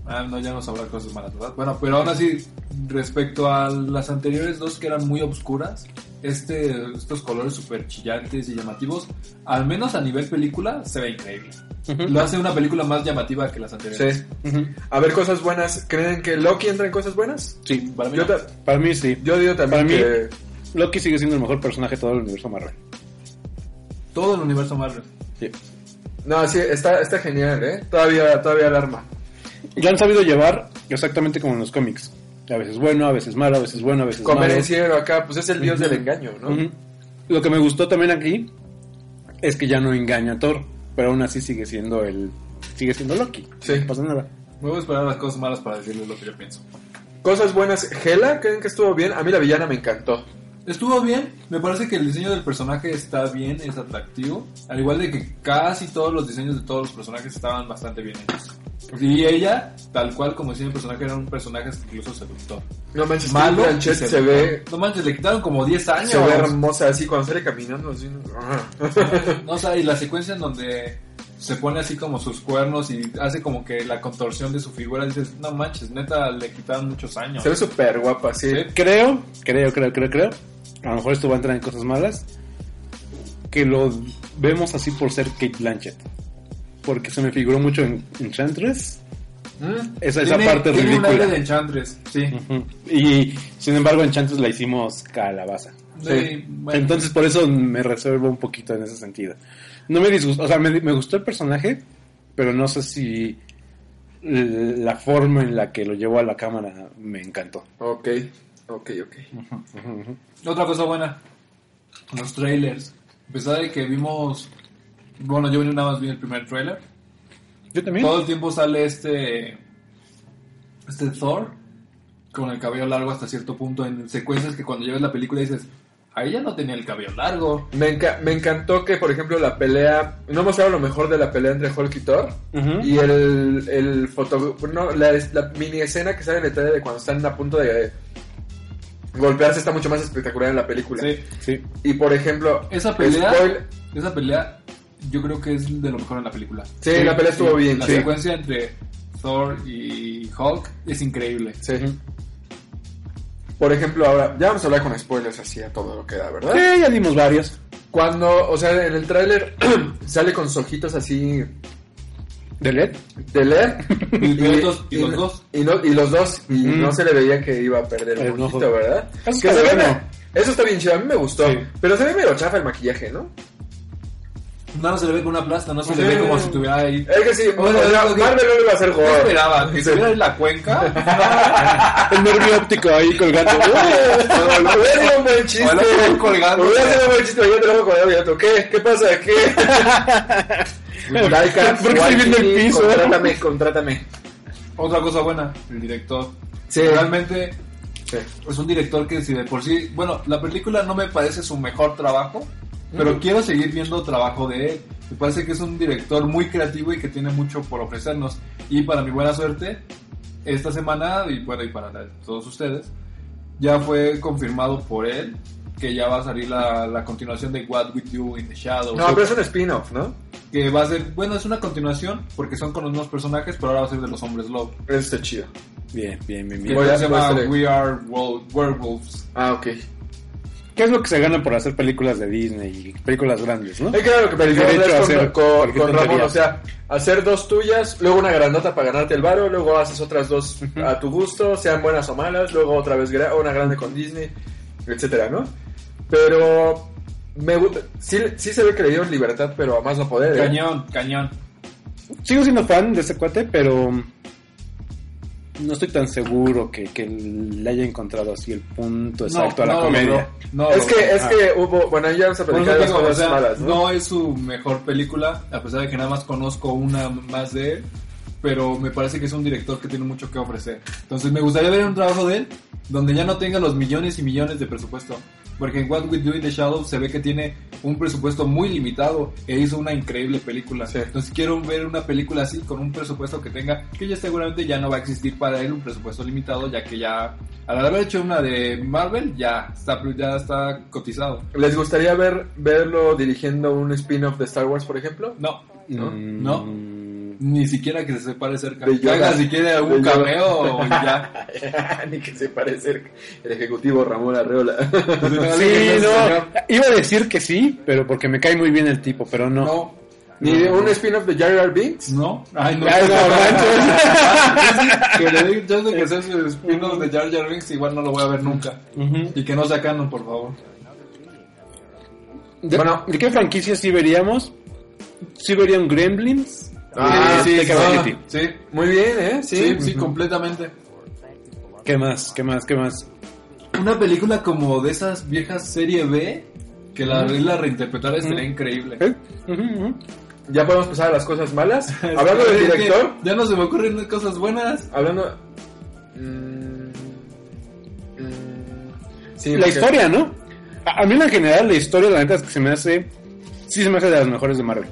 Ah, no, ya no sabrá cosas malas, ¿verdad? Bueno, pero aún así, respecto a las anteriores dos que eran muy obscuras, este, estos colores súper chillantes y llamativos, al menos a nivel película, se ve increíble. Lo hace una película más llamativa que las anteriores. Sí. A ver, cosas buenas. ¿Creen que Loki entra en cosas buenas? Sí, Para mí Yo, no. ta- para mí sí. yo digo también Para mí- que... Loki sigue siendo el mejor personaje de todo el universo Marvel. todo el universo Marvel. Sí. No, sí, está, está genial, ¿eh? Todavía, todavía alarma. Ya han sabido llevar exactamente como en los cómics. A veces bueno, a veces malo, a veces bueno, a veces malo. Convenenciero acá, pues es el dios del engaño, ¿no? Lo que me gustó también aquí es que ya no engaña a Thor, pero aún así sigue siendo el sigue siendo Loki. Sí. No pasa nada. Me voy a esperar las cosas malas para decirles lo que yo pienso. Cosas buenas. Hela, ¿creen que estuvo bien? A mí la villana me encantó. Estuvo bien, me parece que el diseño del personaje está bien, es atractivo. Al igual de que casi todos los diseños de todos los personajes estaban bastante bien hechos. Y ella, tal cual como diseño del personaje, era un personaje incluso seductor. No manches, Malo Blanchett se ve, No manches, le quitaron como 10 años. se ve hermosa así cuando sale caminando. Así, ¿no? O sea, y la secuencia en donde se pone así como sus cuernos y hace como que la contorsión de su figura, dices, no manches, neta, le quitaron muchos años. Se ve súper guapa, sí. Sí. Creo, creo, creo, creo, creo. A lo mejor esto va a entrar en cosas malas. Que lo vemos así por ser Kate Blanchett. Porque se me figuró mucho en Enchantress. Mm. Esa, esa Tiene- parte tiene ridícula. de Enchantress, sí. Y sin embargo, Enchantress la hicimos calabaza. Sí, bueno. Entonces por eso me reservo un poquito en ese sentido. No me disgustó, o sea, me, me gustó el personaje, pero no sé si la forma en la que lo llevó a la cámara me encantó. Ok, ok, ok. Otra cosa buena, los trailers. A pesar de que vimos, bueno, yo nada más vi el primer trailer, Yo también. Todo el tiempo sale este. Este Thor con el cabello largo hasta cierto punto en secuencias que cuando llegas la película dices, ahí ya no tenía el cabello largo. Me, enca- me encantó que, por ejemplo, la pelea. No mostraron lo mejor de la pelea entre Hulk y Thor. Y el, el foto. No, la, la mini escena que sale en el trailer de cuando están a punto de golpearse está mucho más espectacular en la película. Sí. Sí. Y por ejemplo, Esa pelea, esa pelea, yo creo que es de lo mejor en la película. Sí, la pelea estuvo bien. La sí. secuencia entre Thor y Hulk es increíble. Sí. Por ejemplo, ahora, ya vamos a hablar con spoilers así a todo lo que da, ¿verdad? Sí, ya dimos varios. Cuando, o sea, en el tráiler sale con sus ojitos así ¿De LED? de leer Y los dos, y los dos. y, no- y los dos y Ujú. no se le veía que iba a perder El un ojo. ojito, ¿verdad? Eso Que está se me- eso está bien chido, a mí me gustó, Sí. pero se ve medio chafa el maquillaje, ¿no? No, no se le ve con una plasta, no se Sí. le ve como si estuviera ahí. Es que sí, Bueno, o sea, es que- Marvel no le iba a hacer ¿Qué gore. esperaba? ¿Que Sí. estuviera en la cuenca? El nervio óptico ahí colgando. Hubiera sido un buen chiste. O el ojo colgando. Hubiera sido un buen chiste. Yo te lo hago colgado y yo, ¿qué? ¿Qué pasa? ¿Qué? Laika, ¿Por qué estoy viendo el Waititi, piso? Contrátame, contrátame. Otra cosa buena, el director. Sí. Realmente Sí. es un director que si de por sí, bueno, la película no me parece su mejor trabajo, pero quiero seguir viendo trabajo de él. Me parece que es un director muy creativo y que tiene mucho por ofrecernos. Y para mi buena suerte, esta semana, y bueno, y para todos ustedes, ya fue confirmado por él que ya va a salir la, la continuación de What We Do in the Shadows. No, pero es un spin-off, ¿no? Que va a ser, bueno, es una continuación porque son con los mismos personajes, pero ahora va a ser de los hombres lobo. Eso está chido. Bien, bien, bien, Que bien. Voy a- se llama We Are Wo- Werewolves. Ah, ok. ¿Qué es lo que se gana por hacer películas de Disney y películas grandes, no? Es que era lo que derecho a con, hacer con- con Ramón, o sea, hacer dos tuyas, luego una grandota para ganarte el varo, luego haces otras dos a tu gusto, sean buenas o malas, luego otra vez gra- una grande con Disney, etcétera, ¿no? Pero me gusta, sí, sí se ve que le dieron libertad, pero a más no poder. ¿eh? Cañón, cañón. Sigo siendo fan de ese cuate, pero no estoy tan seguro que, que le haya encontrado así el punto exacto a la no comedia. no Es que, es que hubo, bueno, ya vamos a platicar de o cosas sea, malas, ¿no? no es su mejor película, a pesar de que nada más conozco una más de él, pero me parece que es un director que tiene mucho que ofrecer. Entonces me gustaría ver un trabajo de él donde ya no tenga los millones y millones de presupuesto. Porque en What We Do in the Shadows se ve que tiene un presupuesto muy limitado e hizo una increíble película. Sí. Entonces quiero ver una película así con un presupuesto que tenga, que ya seguramente ya no va a existir para él un presupuesto limitado, ya que ya al haber hecho una de Marvel ya está, ya está cotizado. ¿Les gustaría ver verlo dirigiendo un spin-off de Star Wars, por ejemplo? No, ¿No? Mm, No. Ni siquiera que se separe cerca. De haga De un Yoda. cameo y ya. Ni que se parece el ejecutivo Ramón Arreola. Sí, no. Iba a decir que sí, pero porque me cae muy bien el tipo, pero no. No, Ni de un spin-off de Jar Jar Binks. no. Ay, no. Ay, no manches. que le chance de que sea su spin-off de Jar Jar Binks, igual no lo voy a ver nunca. Y que no sea canon, por favor. De, Bueno. ¿de qué franquicia sí veríamos? Sí verían Gremlins. Ah, sí, sí, sí, sí. sí, Muy bien, ¿eh? sí, Sí, sí, completamente. ¿Qué más? ¿Qué más? ¿Qué más? Una película como de esas viejas serie B, que la, la reinterpretara sería increíble. ¿Eh? Ya podemos pasar a las cosas malas. Hablando del director, Ya no se me ocurren cosas buenas. hablando. Mm, mm, sí, La porque- historia, ¿no? A, a mí en general la historia, la neta es que se me hace... Sí se me hace de las mejores de Marvel.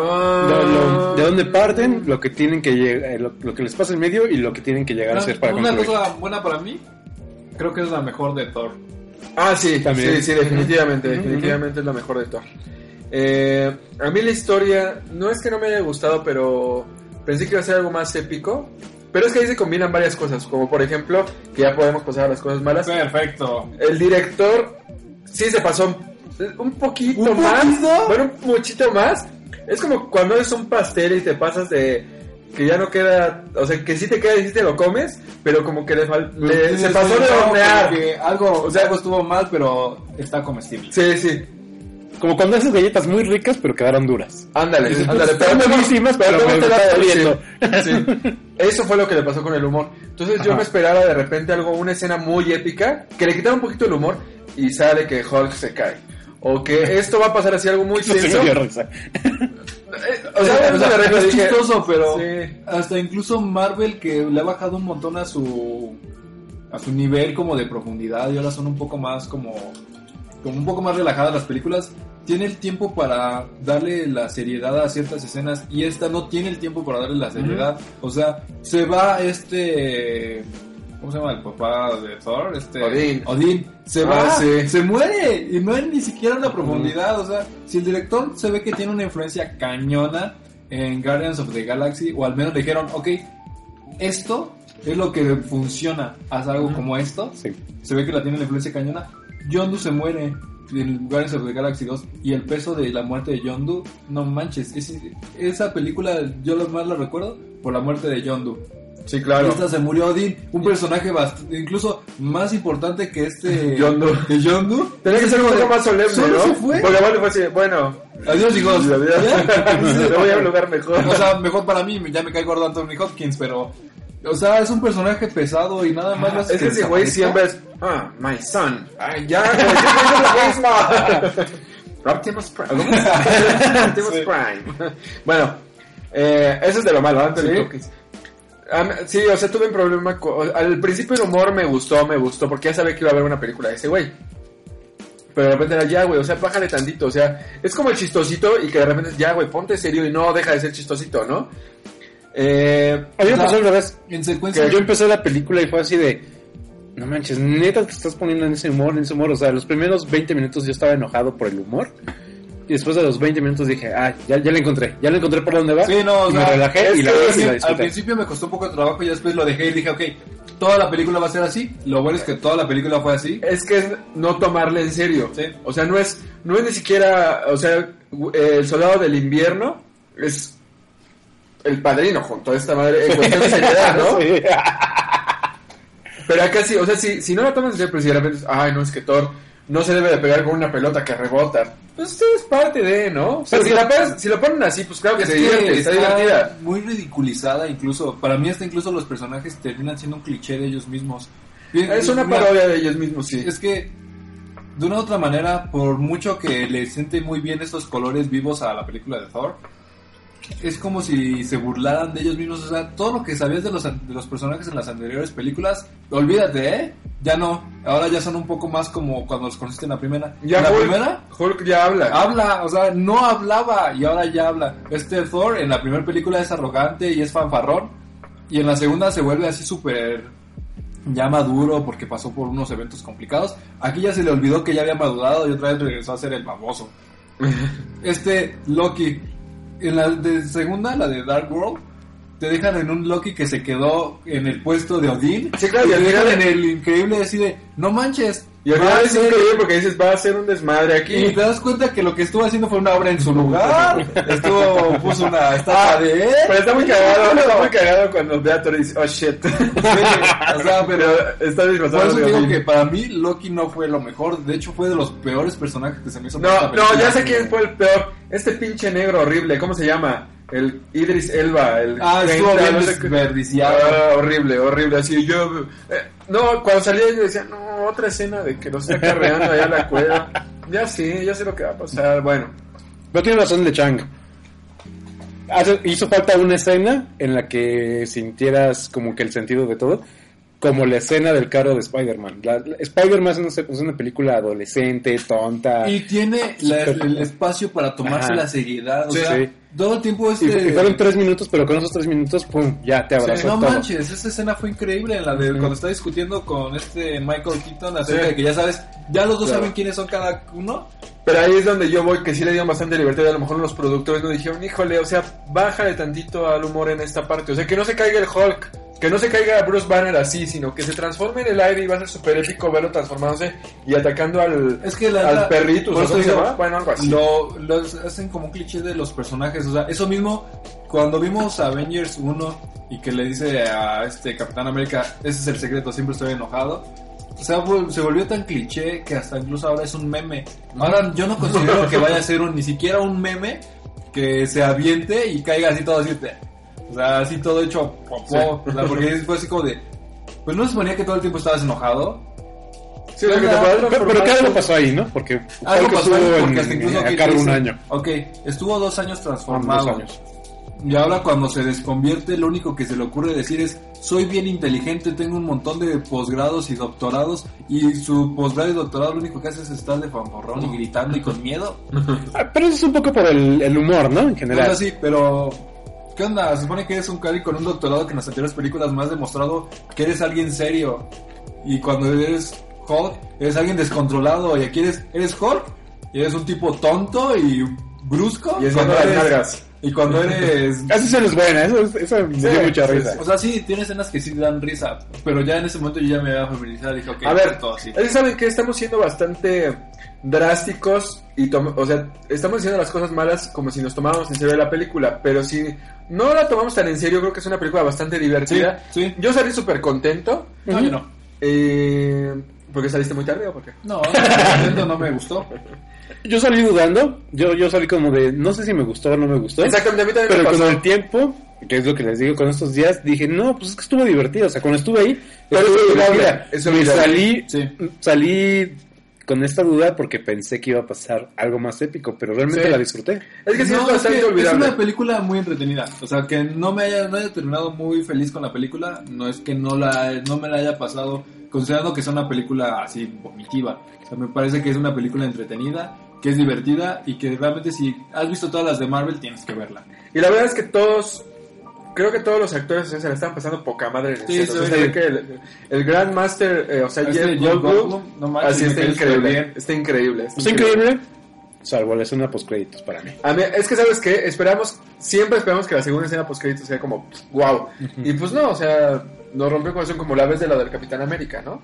Ah, Lo- lo- de dónde parten, lo que tienen que llegar, lo, lo que les pasa en medio y lo que tienen que llegar a Una, ser para una concluir. cosa buena para mí, creo que es la mejor de Thor. Ah, sí, También. sí, sí, definitivamente, definitivamente es la mejor de Thor. Eh, a mí la historia, no es que no me haya gustado, pero pensé que iba a ser algo más épico. Pero es que ahí se combinan varias cosas, como por ejemplo, que ya podemos pasar a las cosas malas. Perfecto. El director sí se pasó un poquito ¿Un más. poquito? Bueno, un muchito más. Es como cuando es un pastel y te pasas de que ya no queda, o sea, que sí te queda y sí te lo comes, pero como que le, fal- le- Sí, se pasó de hornear. algo, O sea- algo estuvo mal, pero está comestible. Sí, sí. Como cuando haces galletas muy ricas pero quedaron duras. Ándale, ándale, pues, están buenísimas, pero me está doliendo. Sí, sí. Eso fue lo que le pasó con el humor. Entonces yo me esperaba de repente algo, una escena muy épica, que le quitara un poquito el humor y sale que Hulk se cae. O que esto va a pasar así algo muy tenso. O sea, O sea, me es dije, chistoso, pero Sí. hasta incluso Marvel que le ha bajado un montón a su a su nivel como de profundidad y ahora son un poco más como como un poco más relajadas las películas tiene el tiempo para darle la seriedad a ciertas escenas y esta no tiene el tiempo para darle la seriedad o sea se va este ¿Cómo se llama el papá de Thor? Este, Odín. Odín. Se Ah, va, sí. se muere. Y no hay ni siquiera una profundidad. O sea, si el director se ve que tiene una influencia cañona en Guardians of the Galaxy, o al menos dijeron, ok, esto es lo que funciona. Haz algo como esto. Sí. Se ve que la tiene la influencia cañona. Yondu se muere en Guardians of the Galaxy 2 y el peso de la muerte de Yondu, no manches, es- esa película yo lo más la recuerdo por la muerte de Yondu. Sí, claro. Esta se murió Odin, un personaje bastante, incluso más importante que este Yondu. de Yondu. Tenía que ser un poco más solemne, Solo ¿no? se fue. Porque aparte fue así, bueno, Adiós hijos. Me voy a un lugar mejor. O sea, mejor para mí, ya me cae gordo Anthony Hopkins, pero o sea, es un personaje pesado y nada más hace Es que ese güey siempre es, ah, my son. Ay, ya, güey. Optimus Prime. Optimus Prime. Bueno, eh, eso es de lo malo, Anthony ¿Sí? Hopkins. Sí, o sea, tuve un problema. con- al principio el humor me gustó, me gustó, porque ya sabía que iba a haber una película de ese güey. Pero de repente era ya, güey, o sea, bájale tantito, o sea, es como el chistosito y que de repente ya, güey, ponte serio y no deja de ser chistosito, ¿no? Eh, A mí me pasó revés. En secuencia. Que yo empecé la película y fue así de. No manches, neta te estás poniendo en ese humor, en ese humor. O sea, los primeros 20 minutos yo estaba enojado por el humor. Y después de los 20 minutos dije, ah, ya, ya la encontré. Ya la encontré por dónde va. Sí, no, o y sea, me relajé y la, y la al principio me costó un poco de trabajo y después lo dejé y dije, ok, toda la película va a ser así. Lo bueno es que toda la película fue así. es que es no tomarle en serio. Sí. O sea, no es, no es ni siquiera, o sea, el soldado del invierno es el padrino junto a esta madre en cuestión de seriedad, ¿no? Sí. Pero acá sí, o sea, si, si no lo tomas en serio, pero si de repente, ay, no, es que Thor no se debe de pegar con una pelota que rebota. Pues sí, es parte de, ¿no? O sea, si, la si lo ponen así, pues claro que se divierte, está está divertida. muy ridiculizada incluso. Para mí hasta incluso los personajes terminan siendo un cliché de ellos mismos. Bien, Es una mira, parodia de ellos mismos, sí. Es que de una u otra manera, por mucho que le siente muy bien estos colores vivos a la película de Thor, es como si se burlaran de ellos mismos. O sea, todo lo que sabías de los, de los personajes en las anteriores películas, olvídate, ¿eh? Ya no. Ahora ya son un poco más como cuando los conociste en la primera. Ya en la Hulk, primera Hulk ya habla. habla, o sea, no hablaba y ahora ya habla. Este Thor en la primera película es arrogante y es fanfarrón y en la segunda se vuelve así súper ya maduro porque pasó por unos eventos complicados. Aquí ya se le olvidó que ya había madurado y otra vez regresó a ser el baboso. Este Loki en la de segunda, la de Dark World, te dejan en un Loki que se quedó en el puesto de Odín. Sí, claro, y te dejan en el increíble así de, no manches. Y al va final es increíble porque dices, va a ser un desmadre y aquí. te das cuenta que lo que estuvo haciendo fue una obra en su lugar. Estuvo, puso una estatua Ah, de él. Pero está muy cagado, está muy cagado cuando Thor y dice, oh shit. Sí, o sea, pero está por disfrazado eso de digo que para mí Loki no fue lo mejor. De hecho, fue de los peores personajes que se me hizo. por No, no, ya sé quién fue el peor. Este pinche negro horrible, ¿cómo se llama? El Idris Elba, el Ah, estuvo 30, bien no. Ah, horrible, horrible, así yo... eh, no, cuando salía yo decía, no, otra escena de que lo está carreando allá a la cueva. Ya sí, ya sé lo que va a pasar, bueno. Pero tiene razón de Chang. Hizo falta una escena en la que sintieras como que el sentido de todo, como la escena del carro de Spider-Man. Spider-Man es una, es una película adolescente, tonta. Y tiene la- el espacio para tomarse Ajá. la seriedad. O Sí, sea, sí. Todo el tiempo Y, este. y fueron tres minutos, pero con esos tres minutos, pum, ya te abrazó no todo. manches, esa escena fue increíble, en la de cuando está discutiendo con este Michael Keaton acerca Sí. de que ya sabes, ya los dos Claro. saben quiénes son cada uno. Pero ahí es donde yo voy, que sí le dieron bastante libertad y a lo mejor los productores nos dijeron, híjole, o sea, bájale tantito al humor en esta parte. O sea, que no se caiga el Hulk, que no se caiga Bruce Banner así, sino que se transforme en el aire y va a ser súper épico verlo transformándose y atacando al, Es que la al la- perrito, por ¿o eso ¿cómo se digo, llama? Bueno, algo así. Lo, lo hacen como un cliché de los personajes. O sea, eso mismo, cuando vimos Avengers 1 y que le dice a este Capitán América, ese es el secreto, siempre estoy enojado. O sea, se volvió tan cliché que hasta incluso ahora es un meme. Ahora yo no considero que vaya a ser un, ni siquiera un meme que se aviente y caiga así todo así. O sea, así todo hecho popó. Porque fue así como de. Pues no se suponía que todo el tiempo estabas enojado. Sí, o sea, que te Pero- Pero, pero ¿qué algo pasó ahí, no? Porque Algo pasó ahí estuvo porque en, hasta incluso a cargo un año. Ok, estuvo dos años Ah, transformado. dos años. Y ahora cuando se desconvierte, lo único que se le ocurre decir es, soy bien inteligente, tengo un montón de posgrados y doctorados, y su posgrado y doctorado lo único que hace es estar de fanforrón y gritando y con miedo. Ah, pero eso es un poco por el, el humor, ¿no? En general. Es así, pero... ¿Qué onda? Se supone que eres un cari con un doctorado que en las anteriores películas me has demostrado que eres alguien serio. Y cuando eres Hulk, eres alguien descontrolado. Y aquí eres, eres Hulk, y eres un tipo tonto y brusco. Y enseñando cuando eres- nalgas. Y cuando eres Esa escena es buena, eso, es- eso me dio Sí, mucha sí, risa. sí. O sea, sí, tiene escenas que sí dan risa, pero ya en ese momento yo ya me había familiarizado y dije, ok, A ver, todo así. es saben que estamos siendo bastante drásticos y o sea, estamos diciendo las cosas malas como si nos tomáramos en serio la película, pero si no la tomamos tan en serio, creo que es una película bastante divertida. Sí, sí. Yo salí súper contento. No, yo no. Eh, ¿Porque saliste muy tarde o por qué? No, no me gustó. Yo salí dudando, yo, yo salí como de, no sé si me gustó o no me gustó. Exactamente, a mí también Pero me con pasó. el tiempo, que es lo que les digo con estos días, dije, no, pues es que estuvo divertido. O sea, cuando estuve ahí, Pero es es Me salí, Sí. salí con esta duda porque pensé que iba a pasar algo más épico, pero realmente Sí. la disfruté. Es que sí No, es que es una película muy entretenida. O sea, que no me haya, no haya terminado muy feliz con la película, no es que no, la, no me la haya pasado, considerando que es una película así vomitiva. O sea, me parece que es una película entretenida, que es divertida y que realmente si has visto todas las de Marvel tienes que verla. Y la verdad es que todos, creo que todos los actores o sea, se la están pasando poca madre en el Sí, set. O sea, sí, que el, el Grandmaster, eh, o sea, Este Jeff Goldblum, no así está increíble, está increíble. está Está increíble, salvo la escena post créditos para mí. A mí, es que sabes que esperamos, siempre esperamos que la segunda escena post créditos sea como wow. Y pues no, o sea, nos rompió el corazón como la vez de la del Capitán América, ¿no?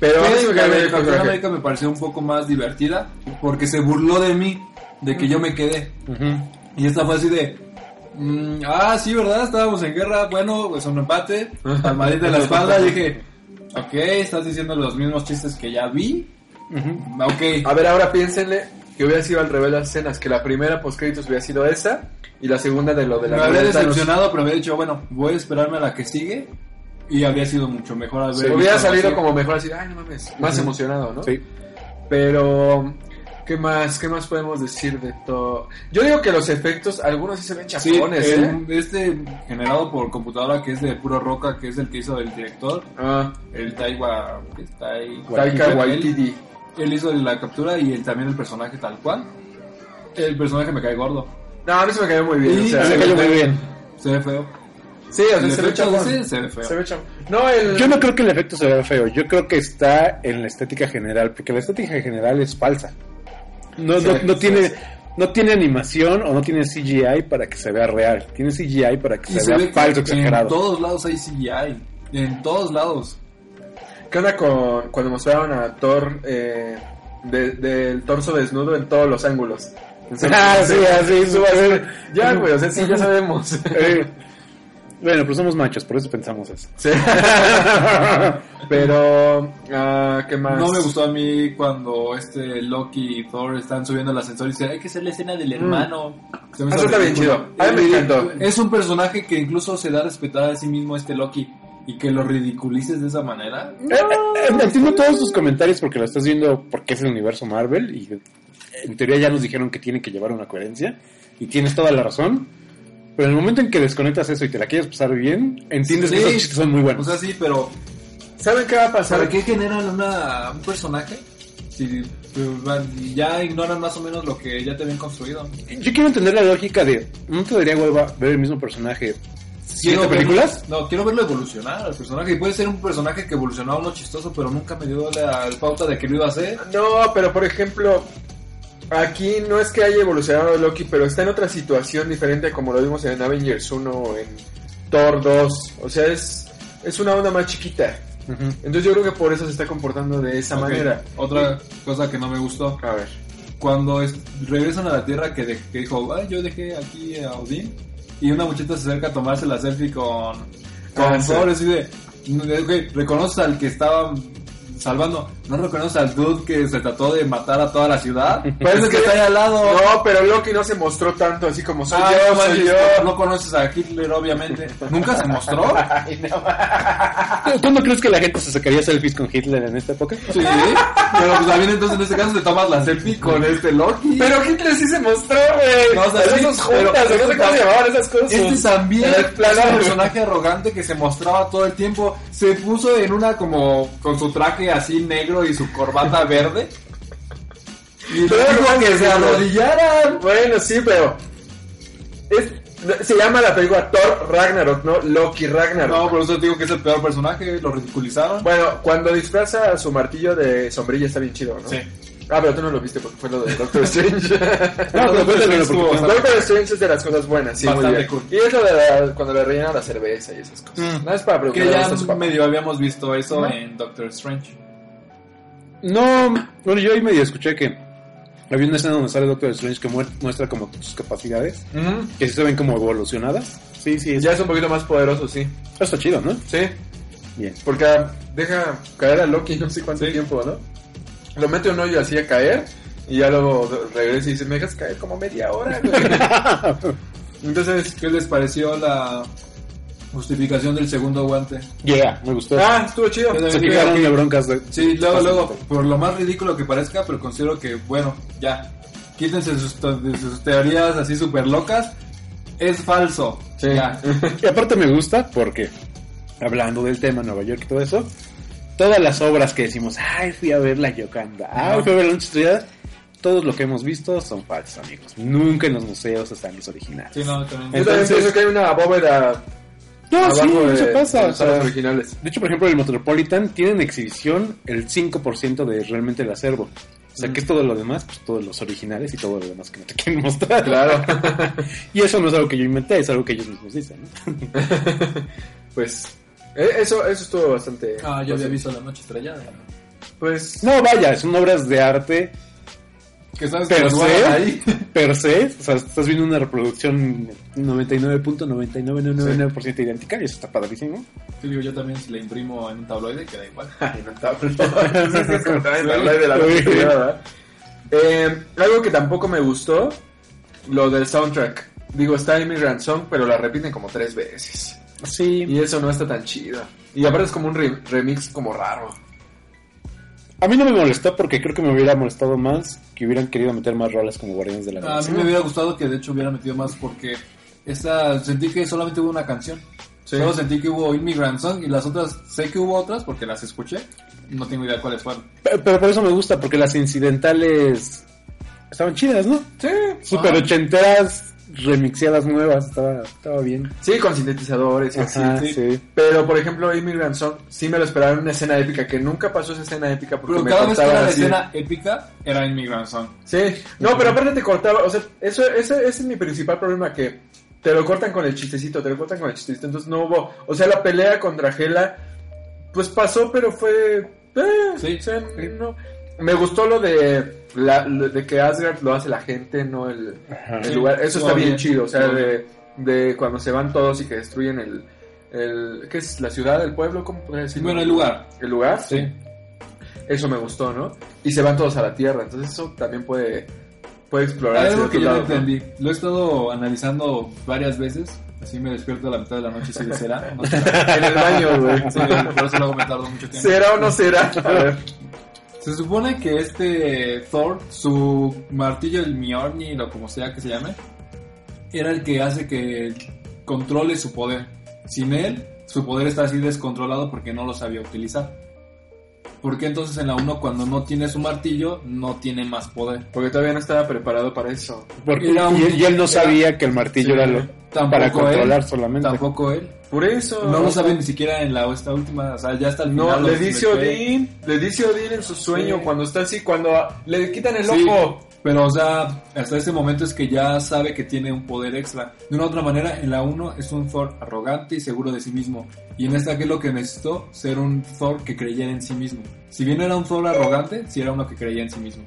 Pero sí la cae de bien el Capitán. América me pareció un poco más divertida porque se burló de mí, de que yo me quedé. Y esta fue así de. mm, ah, sí, ¿verdad? Estábamos en guerra. Bueno, pues un empate. Palmadita en la espalda. Dije, ok, estás diciendo los mismos chistes que ya vi. Ok. A ver, ahora piénsenle que hubiera sido al revés las escenas, que la primera post créditos hubiera sido esa y la segunda de lo de Me la habría de Thanos. decepcionado, pero había dicho, bueno, voy a esperarme a la que sigue. Y habría sido mucho mejor haber Se visto hubiera salido así. como mejor así, ay no mames, más emocionado, ¿no? Sí. Pero, ¿qué más? ¿Qué más podemos decir de todo? Yo digo que los efectos, algunos sí se ven Sí, chafones, ¿eh? este generado por computadora que es de puro roca, que es el que hizo el director, Ah, el Taiwa. Taika Waititi. Él hizo la captura y él, también el personaje tal cual. El personaje me cae gordo. No, a mí se me cayó muy bien. Y o sea, Me se cayó ve- muy bien. Se ve feo. sí, o sea, se ve ese se ve feo. Se ve chafón. No, el... Yo no creo que el efecto se vea feo, yo creo que está en la estética general, porque la estética general es falsa. No, Sí, no, no sí, tiene, sí. no tiene animación o no tiene CGI para que se vea real. Tiene CGI para que Y se, se ve vea falso, en exagerado. todos lados hay CGI. En todos lados. ¿Qué onda con cuando mostraron a Thor eh, de- del torso desnudo en todos los ángulos? Ah, sí, así. Ya, güey, o sea, sí, ya sabemos. Eh, bueno, pero somos machos, por eso pensamos eso. Sí. Pero, ah, ¿qué más? No me gustó a mí cuando este Loki y Thor están subiendo el ascensor y dicen, hay que hacer la escena del hermano. Se me Eso está bien chido. Me encantó. Es un personaje que incluso se da a respetar a sí mismo este Loki. Y que lo ridiculices de esa manera. Eh, eh, entiendo todos tus comentarios porque lo estás viendo porque es el universo Marvel y en teoría ya nos dijeron que tiene que llevar una coherencia y tienes toda la razón. Pero en el momento en que desconectas eso y te la quieres pasar bien, entiendes que Sí. esos chistes son muy buenos. O sea, sí, pero ¿Saben qué va a pasar? ¿para qué generan una, un personaje? Si ya ignoran más o menos lo que ya te habían construido. Yo quiero entender la lógica de, ¿no te daría hueva ver el mismo personaje siete Quiero películas? verlo- no, quiero verlo evolucionar al personaje. Y puede ser un personaje que evolucionó a uno chistoso, pero nunca me dio la pauta de que lo iba a hacer. No, pero por ejemplo, aquí no es que haya evolucionado Loki, pero está en otra situación diferente como lo vimos en Avengers 1 o en Thor 2. O sea, es, es una onda más chiquita. Entonces yo creo que por eso se está comportando de esa manera. Otra cosa que no me gustó. A ver. Cuando es- regresan a la Tierra que, de- que dijo, Ay, yo dejé aquí a Odín. Y una muchacha se acerca a tomarse la selfie con, con Ah, sí. Así de, ok, reconoces al que estaba salvando. ¿No reconoces al dude que se trató de matar a toda la ciudad? Parece que está ahí al lado. No, pero Loki no se mostró tanto así como soy Ah, yo, no, soy yo. no conoces a Hitler, obviamente. ¿Nunca se mostró? ¿Cuándo crees que la gente se sacaría selfies con Hitler en esta época? Sí, pero pues también entonces en este caso te tomas la selfie con este Loki. Pero Hitler sí se mostró, güey. No, o sea, Pero sí, esos pero- juntas, o no sé cómo se llamaban esas cosas. Este también El es un personaje arrogante que se mostraba todo el tiempo. Se puso en una como con su traje así negro y su corbata verde. Y Pero que se arrodillaran. Bueno, sí, pero. es- se llama la película Thor Ragnarok, ¿no? Loki Ragnarok. No, por eso te digo que es el peor personaje, lo ridiculizaron. Bueno, cuando disfraza su martillo de sombrilla está bien chido, ¿no? Sí. Ah, pero tú no lo viste porque fue lo de Doctor Strange. No, pero cuéntamelo Doctor Strange es de las cosas buenas, sí, muy bien. cool. Y es lo de la- cuando le rellenan la cerveza y esas cosas. Mm. No es para Que preocupar ya a su papá. medio habíamos visto eso ¿No? en Doctor Strange. No, bueno, yo ahí medio escuché que había una escena donde sale Doctor Strange que muestra como sus capacidades, que sí se ven como evolucionadas. Sí, sí, Ya es un poquito más poderoso, sí. Eso está chido, ¿no? Sí, Bien. porque deja caer a Loki no sé cuánto tiempo, ¿no? Lo mete un hoyo así a caer y ya luego regresa y dice, me dejas caer como media hora. güey". Entonces, ¿Qué les pareció la justificación del segundo guante? Yeah, me gustó. ah, estuvo chido. Yo se creo de broncas de... Sí, luego, Bastante. luego, por lo más ridículo que parezca, pero considero que, bueno, ya, quítense sus, teorías así súper locas. Es falso. Sí. Ya. Y aparte me gusta porque, hablando del tema Nueva York y todo eso, todas las obras que decimos, ay, fui a ver la Yocanda, ay, fui a ver la Noche Estrellada, todo lo que hemos visto son falsos, amigos. Nunca en los museos están los originales. Sí, no, también. Yo también Entonces- pienso que hay una bóveda No, abajo sí, de, eso pasa. de o los salas sea, originales. de hecho, por ejemplo, el Metropolitan tiene en exhibición el 5% de realmente el acervo. O sea, que es todo lo demás, pues todos los originales y todo lo demás que no te quieren mostrar. Claro. Y eso no es algo que yo inventé, es algo que ellos mismos dicen. ¿no? pues, eh, eso, eso estuvo bastante... Ah, yo había pues, visto La Noche Estrellada. Pues, No, vaya, son obras de arte Que sabes que per guardan se, ahí. per se, o sea, estás viendo una reproducción 99.9999% idéntica y eso está padrísimo. Sí, digo, yo también si la imprimo en un tabloide, queda igual. Ay, no está Sí, sí, es como también hablar de la Sí. noche estrellada, ¿verdad? Eh, algo que tampoco me gustó, lo del soundtrack. Digo, está Immigrant Song, pero la repiten como tres veces. Sí. Y eso no está tan chido. Y aparte es como un re- remix como raro. A mí no me molestó porque creo que me hubiera molestado más que hubieran querido meter más rolas como Guardianes de la A mí Galaxia. me hubiera gustado que de hecho hubiera metido más porque esta sentí que solamente hubo una canción. Sí. Solo sentí que hubo Immigrant Song y las otras sé que hubo otras porque las escuché. No tengo idea cuáles fueron. Pero, pero por eso me gusta, porque las incidentales estaban chidas, ¿no? Sí. Super Ajá. ochenteras, remixeadas nuevas, estaba, estaba bien. Sí, con sintetizadores y así. Ajá, sí. sí. Pero, por ejemplo, Immigrant Song sí me lo esperaba en una escena épica, que nunca pasó esa escena épica porque Pero me cada vez que era la así. escena épica era Immigrant Song. Sí, no, pero aparte te cortaba, o sea, eso, ese, ese es mi principal problema, que te lo cortan con el chistecito, te lo cortan con el chistecito, entonces no hubo, o sea, la pelea contra Gela, pues pasó, pero fue, eh, Sí. o sea, no. Me gustó lo de, la, lo de que Asgard lo hace la gente, no el, lugar, eso está bien, chido, o sea, de, de cuando se van todos y que destruyen el, el, ¿qué es? ¿La ciudad, el pueblo? ¿Cómo podría decirlo? Bueno, el lugar. ¿El lugar? Sí. Eso me gustó, ¿no? Y se van todos a la Tierra, entonces eso también puede, puede explorar. algo que yo no entendí. Lo he estado analizando varias veces. Así me despierto a la mitad de la noche si será. No sé. En el baño, güey. Sí, por eso luego me tardo mucho tiempo. ¿Será o no será? A ver. Se supone que este Thor, su martillo, el Mjolnir o como sea que se llame, era el que hace que controle su poder. Sin él, su poder está así descontrolado porque no lo sabía utilizar. ¿Por qué entonces en la 1 cuando no tiene su martillo no tiene más poder? Porque todavía no estaba preparado para eso. Porque, un- y, él no era- sabía que el martillo Sí, era lo, para él, controlar solamente. Tampoco él. Por eso. No lo sabe ni siquiera en la esta última, o sea, ya hasta el No, final. le los dice. Odín, le dice Odín en su sueño Sí. cuando está así, cuando le quitan el Sí, ojo. pero o sea, hasta este momento es que ya sabe que tiene un poder extra. De una otra manera, en la 1 es un Thor arrogante y seguro de sí mismo. Y en esta, ¿qué es lo que necesitó? Ser un Thor que creyera en sí mismo. Si bien era un Thor arrogante, sí era uno que creía en sí mismo.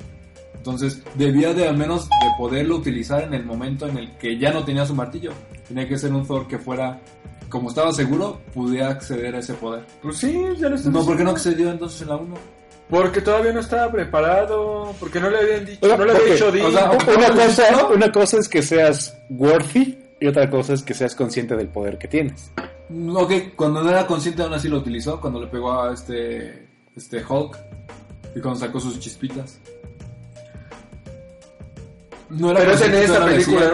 Entonces, debía de al menos de poderlo utilizar en el momento en el que ya no tenía su martillo. Tenía que ser un Thor que fuera como estaba seguro, pudiera acceder a ese poder. Pues sí, ya lo estoy No, ¿por qué no diciendo. accedió entonces en la 1? Porque todavía no estaba preparado, porque no le habían dicho. O sea, Una ¿No? cosa, una cosa es que seas worthy y otra cosa es que seas consciente del poder que tienes. Ok, cuando no era consciente aún así lo utilizó, cuando le pegó a este, este Hulk y cuando sacó sus chispitas. No Pero es en era película,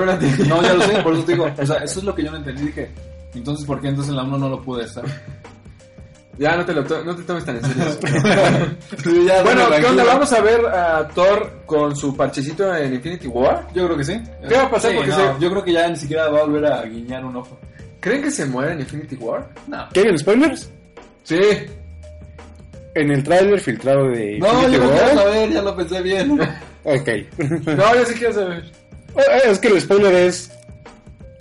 no. No, ya lo sé, por eso te digo. O sea, eso es lo que yo no entendí. Dije, entonces, ¿por qué entonces en la 1 no lo pude estar? Ya no te, lo to- no te tomes tan en serio. Ya, bueno, ¿qué onda? Vamos a ver a Thor con su parchecito en Infinity War. Yo creo que sí. ¿Qué va a pasar? Sí, Porque no, se- Yo creo que ya ni siquiera va a volver a guiñar un ojo. ¿Creen que se muere en Infinity War? No. ¿Quieren spoilers? Sí. En el tráiler filtrado de No, Infinity yo no quiero War- saber, ya lo pensé bien. Ok. No, yo sí quiero saber. es que el spoiler es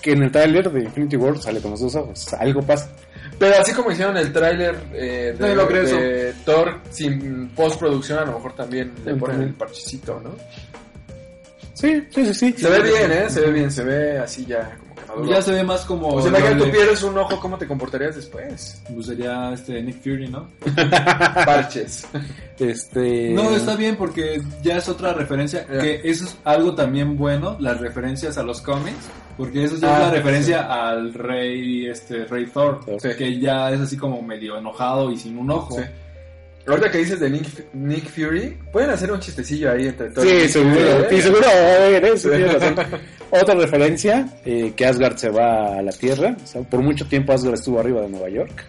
que en el tráiler de Infinity War sale con los dos ojos. Algo pasa. Pero así como hicieron el tráiler eh, de, No, de Thor sin postproducción, a lo mejor también le ponen el parchecito, ¿no? Sí, sí, sí, sí. Se ve bien, ¿eh? Se ve bien, se ve así ya como Ya se ve más como. O sea, imagínate, tú de- pierdes un ojo, ¿cómo te comportarías después? Pues sería este Nick Fury, ¿no? Parches. Este. No, está bien porque ya es otra referencia. Que eso es algo también bueno, las referencias a los cómics. Porque eso ya Ah, es la referencia al rey, este, rey Thor. Sí. Que ya es así como medio enojado y sin un ojo. Sí. Ahorita que dices de Nick, Nick Fury, pueden hacer un chistecillo ahí entre y Sí, seguro. Y seguro va. Otra referencia, eh, que Asgard se va a la Tierra. O sea, por mucho tiempo Asgard estuvo arriba de Nueva York.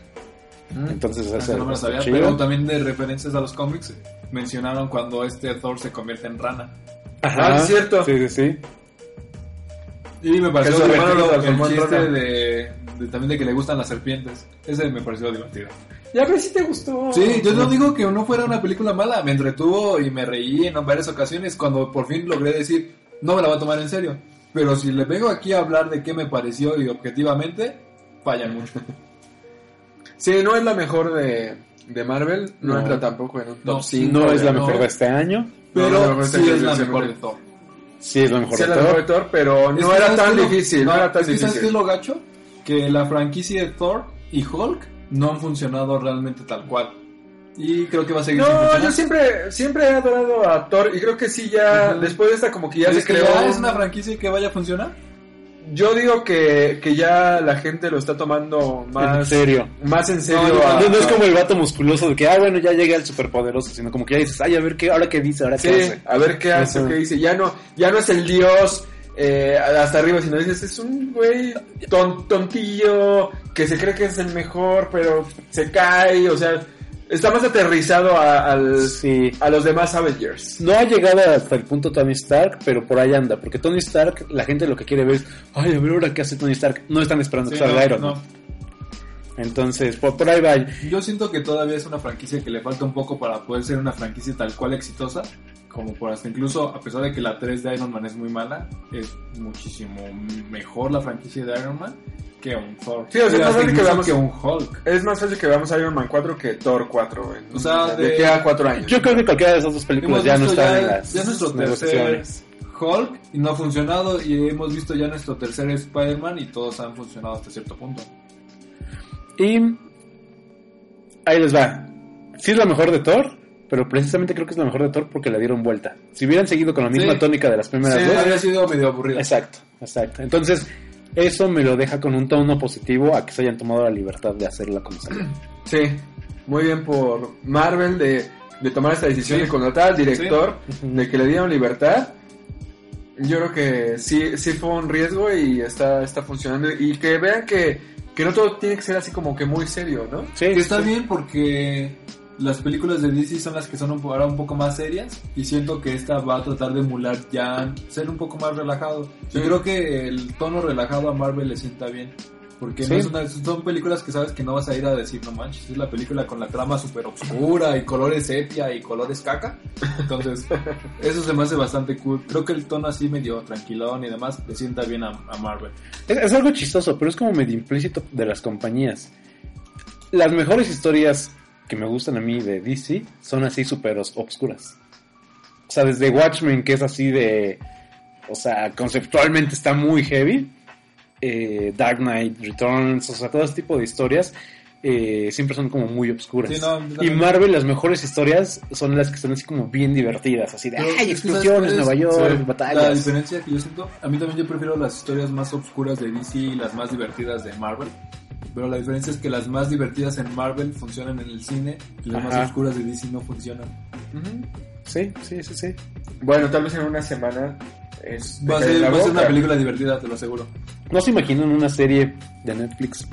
Mm. Entonces, Esa eso no me lo está sabía, chido. pero también de referencias a los cómics mencionaron cuando este Thor se convierte en rana. Ah, es cierto. Sí, sí, sí. Y me pareció Que divertido lo el chiste de, de- también de que le gustan las serpientes. Ese me pareció divertido. Ya, pero sí te gustó. Sí, yo no digo que no fuera una película mala, me entretuvo y me reí en varias ocasiones cuando por fin logré decir, no me la voy a tomar en serio. Pero si le vengo aquí a hablar de qué me pareció y objetivamente, fallan mucho. Sí, no es la mejor de, de Marvel, no, No. entra tampoco en un top No, 5. No es la no. mejor de este año. Pero No, sí es la mejor de Thor. Sí, es la mejor Sí, es de la mejor de Thor. Pero no era ¿sabes tan difícil. No, no, era tan que ¿Sabes qué es difícil. lo gacho? Que la franquicia de Thor y Hulk no han funcionado realmente tal cual. Y creo que va a seguir No, yo siempre, siempre he adorado a Thor y creo que sí ya, después de esta como que ya ¿Es se que creó. ya es un- una franquicia que vaya a funcionar? Yo digo que, que ya la gente lo está tomando más En serio. Más en serio. No, yo a- No, no es como el vato musculoso de que, ah, bueno, ya llegué al superpoderoso, sino como que ya dices, ay, a ver qué, ahora qué dice, ahora Sí, qué hace. a ver qué hace, qué dice. Ya no, ya no es el dios eh, hasta arriba, sino dices, es un güey ton- tontillo que se cree que es el mejor, pero se cae, o sea, está más aterrizado a, al- Sí. a los demás Avengers. No ha llegado hasta el punto Tony Stark, pero por ahí anda. Porque Tony Stark, la gente lo que quiere ver es, ay, a ver ahora qué hace Tony Stark. No están esperando Sí, que salga no, Iron no. Man. Entonces, por, por ahí va. Yo siento que todavía es una franquicia que le falta un poco para poder ser una franquicia tal cual exitosa. Como por hasta incluso, a pesar de que la 3 de Iron Man es muy mala, es muchísimo mejor la franquicia de Iron Man que un Thor. Sí, o sea, Y más fácil que veamos- que un Hulk. Es más fácil que veamos Iron Man 4 que Thor 4. en- O sea, de, de- aquí a 4 años. Yo creo que cualquiera de esas dos películas ya no están ya- en las ya es nuestro negociaciones. Hulk y no ha funcionado y hemos visto ya nuestro tercer Spider-Man y todos han funcionado hasta cierto punto. Y ahí les va. Sí es la mejor de Thor, pero precisamente creo que es la mejor de Thor porque la dieron vuelta. Si hubieran seguido con la misma Sí. tónica de las primeras Sí, dos, habría sido medio aburrido. Exacto, exacto. Entonces, eso me lo deja con un tono positivo a que se hayan tomado la libertad de hacerla como salió. Sí, muy bien por Marvel de, de tomar esta decisión Sí. de contratar al director, Sí. de que le dieron libertad. Yo creo que sí, sí fue un riesgo y está, está funcionando. Y que vean que, que no todo tiene que ser así como que muy serio, ¿no? Sí, Que está sí. bien porque las películas de DC son las que son un, ahora un poco más serias y siento que esta va a tratar de emular ya ser un poco más relajado. Sí. Yo creo que el tono relajado a Marvel le sienta bien. Porque Sí. una- son películas que sabes que no vas a ir a decir, no manches, es la película con la trama súper oscura y colores sepia y colores caca. Entonces, eso se me hace bastante cool. Creo que el tono así medio tranquilón y demás le sienta bien a, a Marvel. Es, es algo chistoso, pero es como medio implícito de las compañías. Las mejores historias que me gustan a mí de DC son así súper obscuras. O sea, desde Watchmen, que es así de... O sea, conceptualmente está muy heavy. eh, Dark Knight Returns, o sea, todo este tipo de historias eh, siempre son como muy obscuras. Sí, no, yo y Marvel, las mejores historias son las que son así como bien divertidas, así de, Pero ¡ay, es que, ¿sabes explosiones, Nueva? York, Sí. La batallas! diferencia que yo siento, a mí también yo prefiero las historias más oscuras de DC y las más divertidas de Marvel. Pero la diferencia es que las más divertidas en Marvel funcionan en el cine y las Ajá. más oscuras de DC no funcionan. Sí, sí, sí, sí. Bueno, tal vez en una semana es Va a ser, va a ser una película divertida, te lo aseguro. ¿No se imaginan una serie de Netflix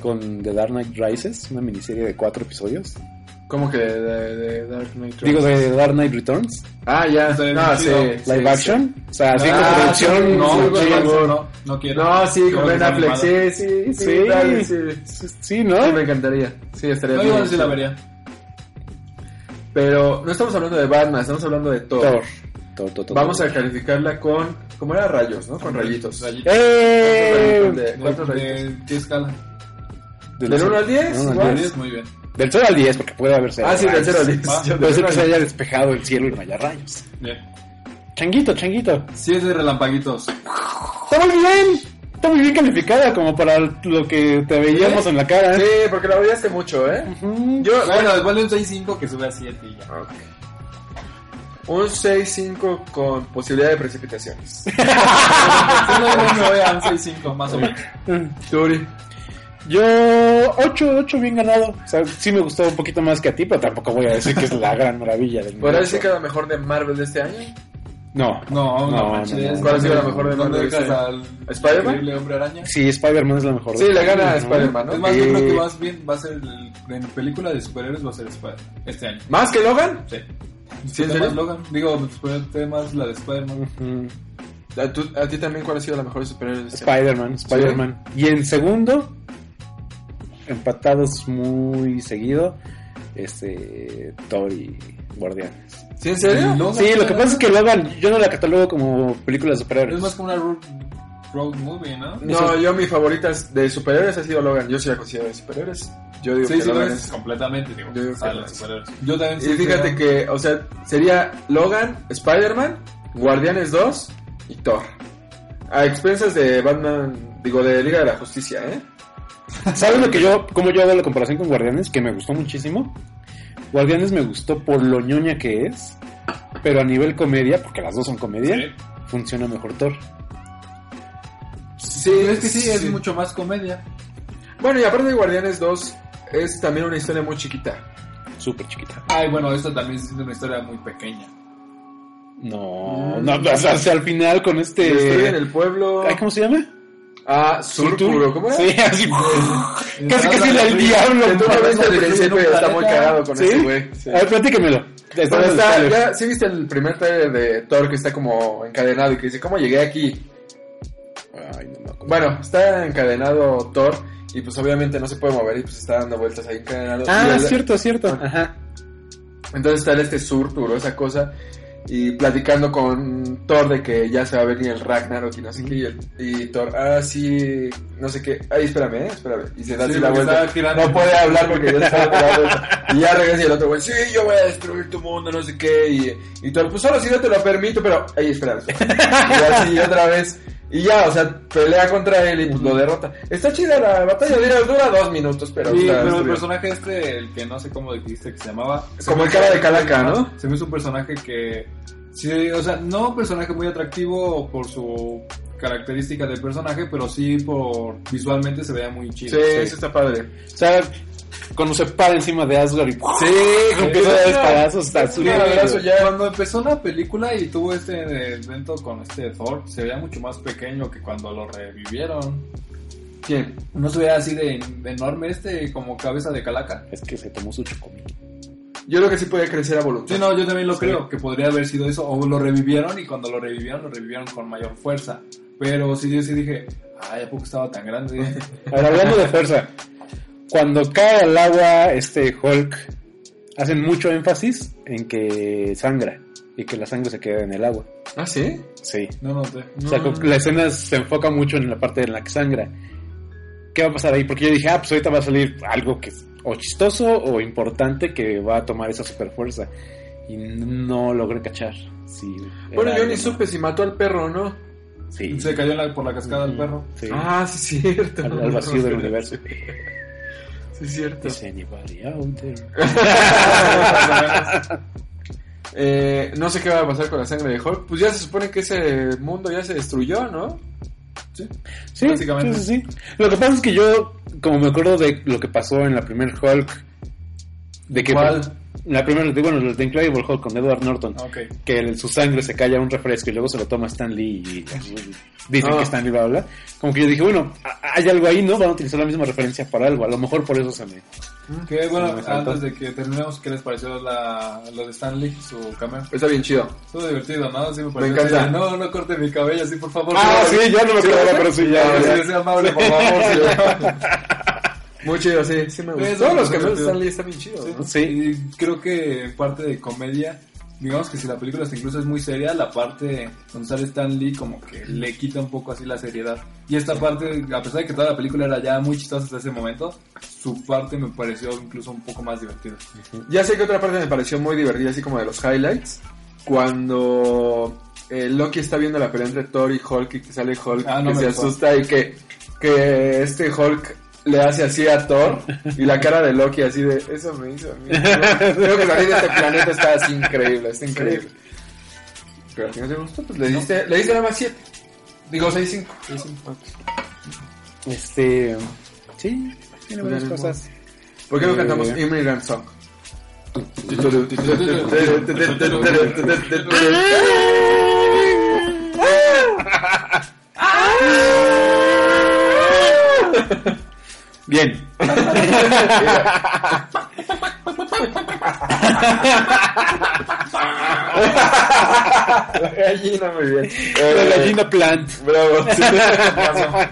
con The Dark Knight Rises? Una miniserie de cuatro episodios. ¿Cómo que de, de- de Dark Knight? Digo, de Dark Knight Returns. Ah, ya. No, sí, chido. sí, Live sí. action. O sea, así Ah, como producción. No, sí, no, no, no, no quiero. No, sí, Quiero con Ben Affleck. Sí, sí, sí. Sí. dale, sí. Sí, ¿no? Sí, me encantaría. Sí, estaría No, bien. la vería. Pero no estamos hablando de Batman, estamos hablando de Thor. Thor. Thor, Thor, Thor, Vamos Thor. a calificarla con. ¿Cómo era? Rayos, ¿no? Con rayitos. Rayitos. ¡Eh! ¿De ¿Cuántos rayitos? de- ¿Qué escala? ¿Del 1 al 10? Del uno al igual. 10, muy bien. Del 0 al 10, porque puede haberse. Ah, sí, del 0 al 10. Va. Yo Puede ser que se 0 al haya despejado el cielo y no haya rayos. Bien. Changuito, changuito. Sí es de relampaguitos. Está muy bien. Está muy bien calificada como para lo que te veíamos en la cara. Sí, porque la odiaste mucho, ¿eh? Ujú. Yo, Bueno, después de un 6.5 que sube a 7 y ya. Ok. Un 6-5 con posibilidad de precipitaciones. Sí, no, voy a un 6.5 más o menos. Turi. Yo, 8, 8 bien ganado. O sea, sí me gustó un poquito más que a ti, pero tampoco voy a decir que es la gran maravilla del ¿Podrás universo. decir que es la mejor de Marvel de este año? No. No, no, No, manches. no, no. ¿Cuál ha sido la mejor de ¿Dónde Marvel este? ¿Spider-Man? increíble hombre araña? Sí, Spider-Man es la mejor. Sí, le gana a. Spider-Man, ¿no? Es más, yo creo que más bien va a ser el- en película de superhéroes va a ser Spider este año. ¿Más que Logan? Sí. ¿Sí, en serio? Logan, digo, después temas la de Spider-Man. ¿A, ti también cuál ha sido la mejor de superhéroes de este año? Spider-Man, Spider-Man. Y en segundo, empatados muy seguido, este, Thor y Guardianes. ¿Sí, en serio? Sí, lo que pasa es que Logan, yo no la catalogo como película de superhéroes. Es más como una road, movie, ¿no? No, yo mi favorita de superhéroes ha sido Logan. Yo sí la considero de superhéroes. Yo digo Sí, que sí, lo Logan es completamente, digo. Yo digo que superhéroes. Yo también Y sí fíjate creo- que, o sea, sería Logan, Spider-Man, Guardianes 2 y Thor. A expensas de Batman, digo, de Liga de la Justicia, ¿eh? ¿Saben lo que yo, cómo yo hago la comparación con Guardianes? Que me gustó muchísimo. Guardianes me gustó por lo ñoña que es, pero a nivel comedia, porque las dos son comedia, Sí. funciona mejor Thor. Sí, es que sí, es mucho más comedia. Bueno, y aparte de Guardianes 2, es también una historia muy chiquita. Súper chiquita. Ay, bueno, esto también es una historia muy pequeña. No, Mm. no, o sea, hasta al final con este... el pueblo. Ay, ¿Cómo se llama? Ah, Surturo, ¿cómo era? Sí, así. Casi casi era el diablo. Está muy cagado con ese güey. A ver, en está, ¿sí viste el primer trailer de Thor que está como encadenado y que dice, ¿cómo llegué aquí? Ay, no me acuerdo. Bueno, está encadenado Thor y pues obviamente no se puede mover y pues está dando vueltas ahí encadenado. Ah, el- cierto, cierto. Ajá. Entonces está este Surtur o esa cosa y platicando con Thor de que ya se va a venir el Ragnarok y no sé qué y, el- y Thor, ah sí, no sé qué, ay espérame, eh, espérame y se da Sí, así la vuelta, estaba no puede hablar porque ya la vuelta. Y ya regresa y el otro güey, sí, yo voy a destruir tu mundo, no sé qué y, y Thor, pues solo si no te lo permito, pero, ay espérame. y así otra vez y ya, o sea, pelea contra él y pues lo derrota. Está chida la batalla, dura, dura dos minutos, pero, Sí, pero el personaje este, el que no sé cómo dijiste que se llamaba. Como el cara de calaca, ¿no? Se me hizo un personaje que. Sí, o sea, no un personaje muy atractivo por su característica del personaje, pero sí por visualmente se veía muy Sí, chido. eso está padre. O sea, cuando se para encima de Asgard y Sí, empieza a dar espadazos, Sí, ya. Cuando empezó la película y tuvo este evento con este Thor, se veía mucho más pequeño que cuando lo revivieron. ¿Quién? No se veía así de, de enorme este, como cabeza de calaca. Es que se tomó su chocomil. Yo creo que sí puede crecer a voluntad. Sí, no, yo también lo Sí. creo, que podría haber sido eso, o lo revivieron y cuando lo revivieron, lo revivieron con mayor fuerza. Pero sí, yo sí dije, ay, ¿a poco estaba tan grande? Ahora, hablando de fuerza, cuando cae al agua este Hulk, hacen mucho énfasis en que sangra y que la sangre se queda en el agua. ¿Ah, sí? Sí. No, no, te... O sea, la escena se enfoca mucho en la parte en la que sangra. ¿Qué va a pasar ahí? Porque yo dije, ah, pues ahorita va a salir algo que es o chistoso o importante que va a tomar esa super fuerza. Y no logré cachar. Sí, Bueno, yo ni supe si mató al perro o no. Sí. Se cayó la- por la cascada el perro. Sí. Ah, sí, es cierto. al, al vacío del universo. Es cierto. Is anybody out there? Eh, no sé qué va a pasar con la sangre de Hulk. Pues ya se supone que ese mundo ya se destruyó, ¿no? Sí. Sí, Básicamente. sí, sí, sí. Lo que pasa es que yo, como me acuerdo de lo que pasó en la primer Hulk, de que ¿Cuál? La primera, bueno, el de Incredible Hulk con Edward Norton, que el- su sangre se cae a un refresco y luego se lo toma Stan Lee y dicen Ah. que Stan Lee bla, bla, bla. Como que yo dije, bueno, a- hay algo ahí, ¿no? Van a utilizar la misma referencia para algo. A lo mejor por eso se me... Que bueno, Sí, me antes de que terminemos, ¿qué les pareció la, lo de Stanley, su cameo? Está bien chido. Estuvo divertido, ¿no? Sí, me pareció. encanta. así de, No, no corte mi cabello así, por favor. Ah, No, sí, ya no me acordaba, pero sí, ya. Sí, ya. sea amable, por favor. Muy chido, sí, sí me gusta. Todos los cameos de. Stanley están bien chidos, ¿no? Sí. Y creo que en parte de comedia, digamos que si la película hasta incluso es muy seria, la parte donde sale Stan Lee como que le quita un poco así la seriedad. Y esta parte, a pesar de que toda la película era ya muy chistosa hasta ese momento, su parte me pareció incluso un poco más divertida. Ya sé que otra parte me pareció muy divertida, así como de los highlights. Cuando eh, Loki está viendo la pelea entre Thor y Hulk y que sale Hulk Ah, no que se asusta y que, que este Hulk le hace así a Thor y la cara de Loki así de eso me hizo a mí. Creo que salir de este planeta está así increíble, está increíble. Pero si no te gustó, pues le diste, le diste nada más 7. Digo 6-5. Este... Sí, tiene varias cosas. ¿Por qué no Eh, cantamos Immigrant Song? Bien. La gallina, muy bien. La gallina plant. Bravo.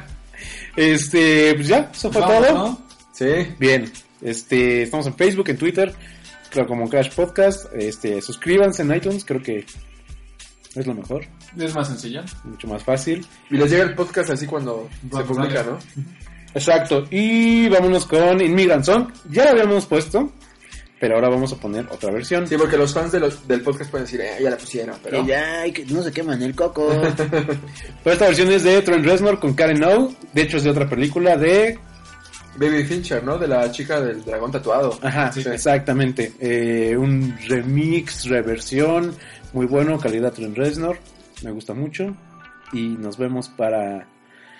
Este, pues ya, eso fue todo. ¿no? Sí. Bien, este, estamos en Facebook, en Twitter, creo como Crash Podcast. Este, suscríbanse en iTunes, creo que es lo mejor, Es más sencilla. mucho más fácil. Y les llega el podcast así cuando se publica. ¿no? Exacto, y vámonos con Immigrant Song. Ya lo habíamos puesto, pero ahora vamos a poner otra versión. Sí, porque los fans de los, del podcast pueden decir, eh, ya la pusieron, pero... Que ya, y que no se queman el coco. pero esta versión es de Trent Reznor con Karen O. De hecho, es de otra película de Baby Fincher, ¿no? De la chica del dragón tatuado. Ajá, Sí. exactamente. Eh, un remix, reversión, muy bueno, calidad Trent Reznor, me gusta mucho. Y nos vemos para...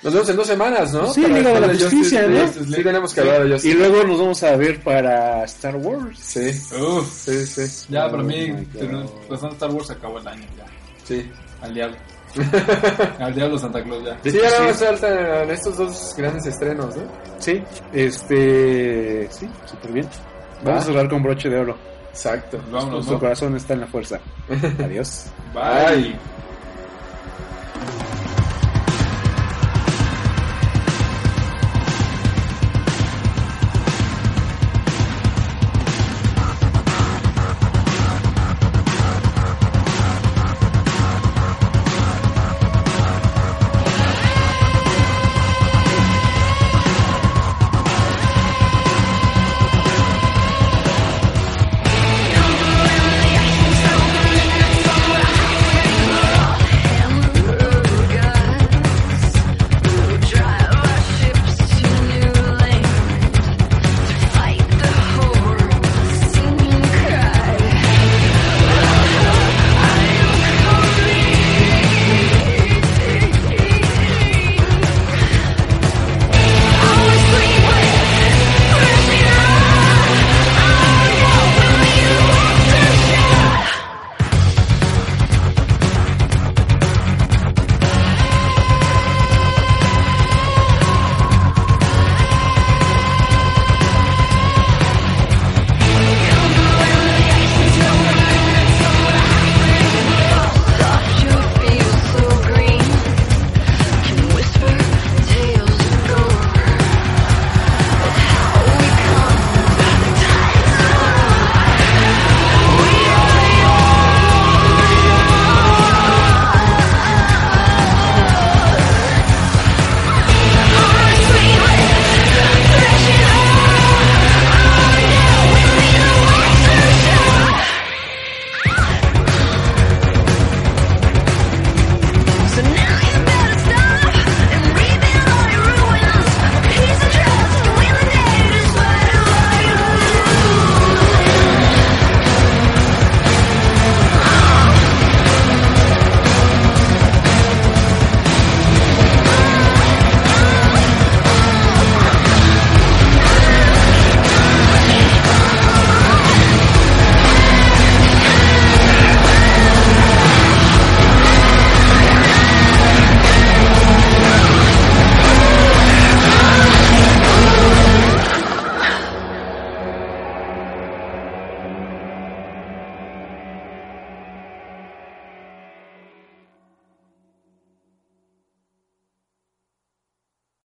Nos vemos en dos semanas, ¿no? Sí, Para Liga de la Justicia. ¿no? Sí, tenemos que hablar de Y Justice luego nos vamos a ver para Star Wars. Sí, Uf. sí, sí. Ya, Oh para mí, God. tener- pasando Star Wars se acabó el año ya. Sí. Al diablo. Al diablo Santa Claus ya. Sí, ya nada más faltan estos dos grandes estrenos, ¿no? Sí, este... Sí, súper bien. Vamos Va. a cerrar con broche de oro. Exacto. Vámonos, Nuestro ¿no? corazón está en la fuerza. Adiós. Bye. Bye.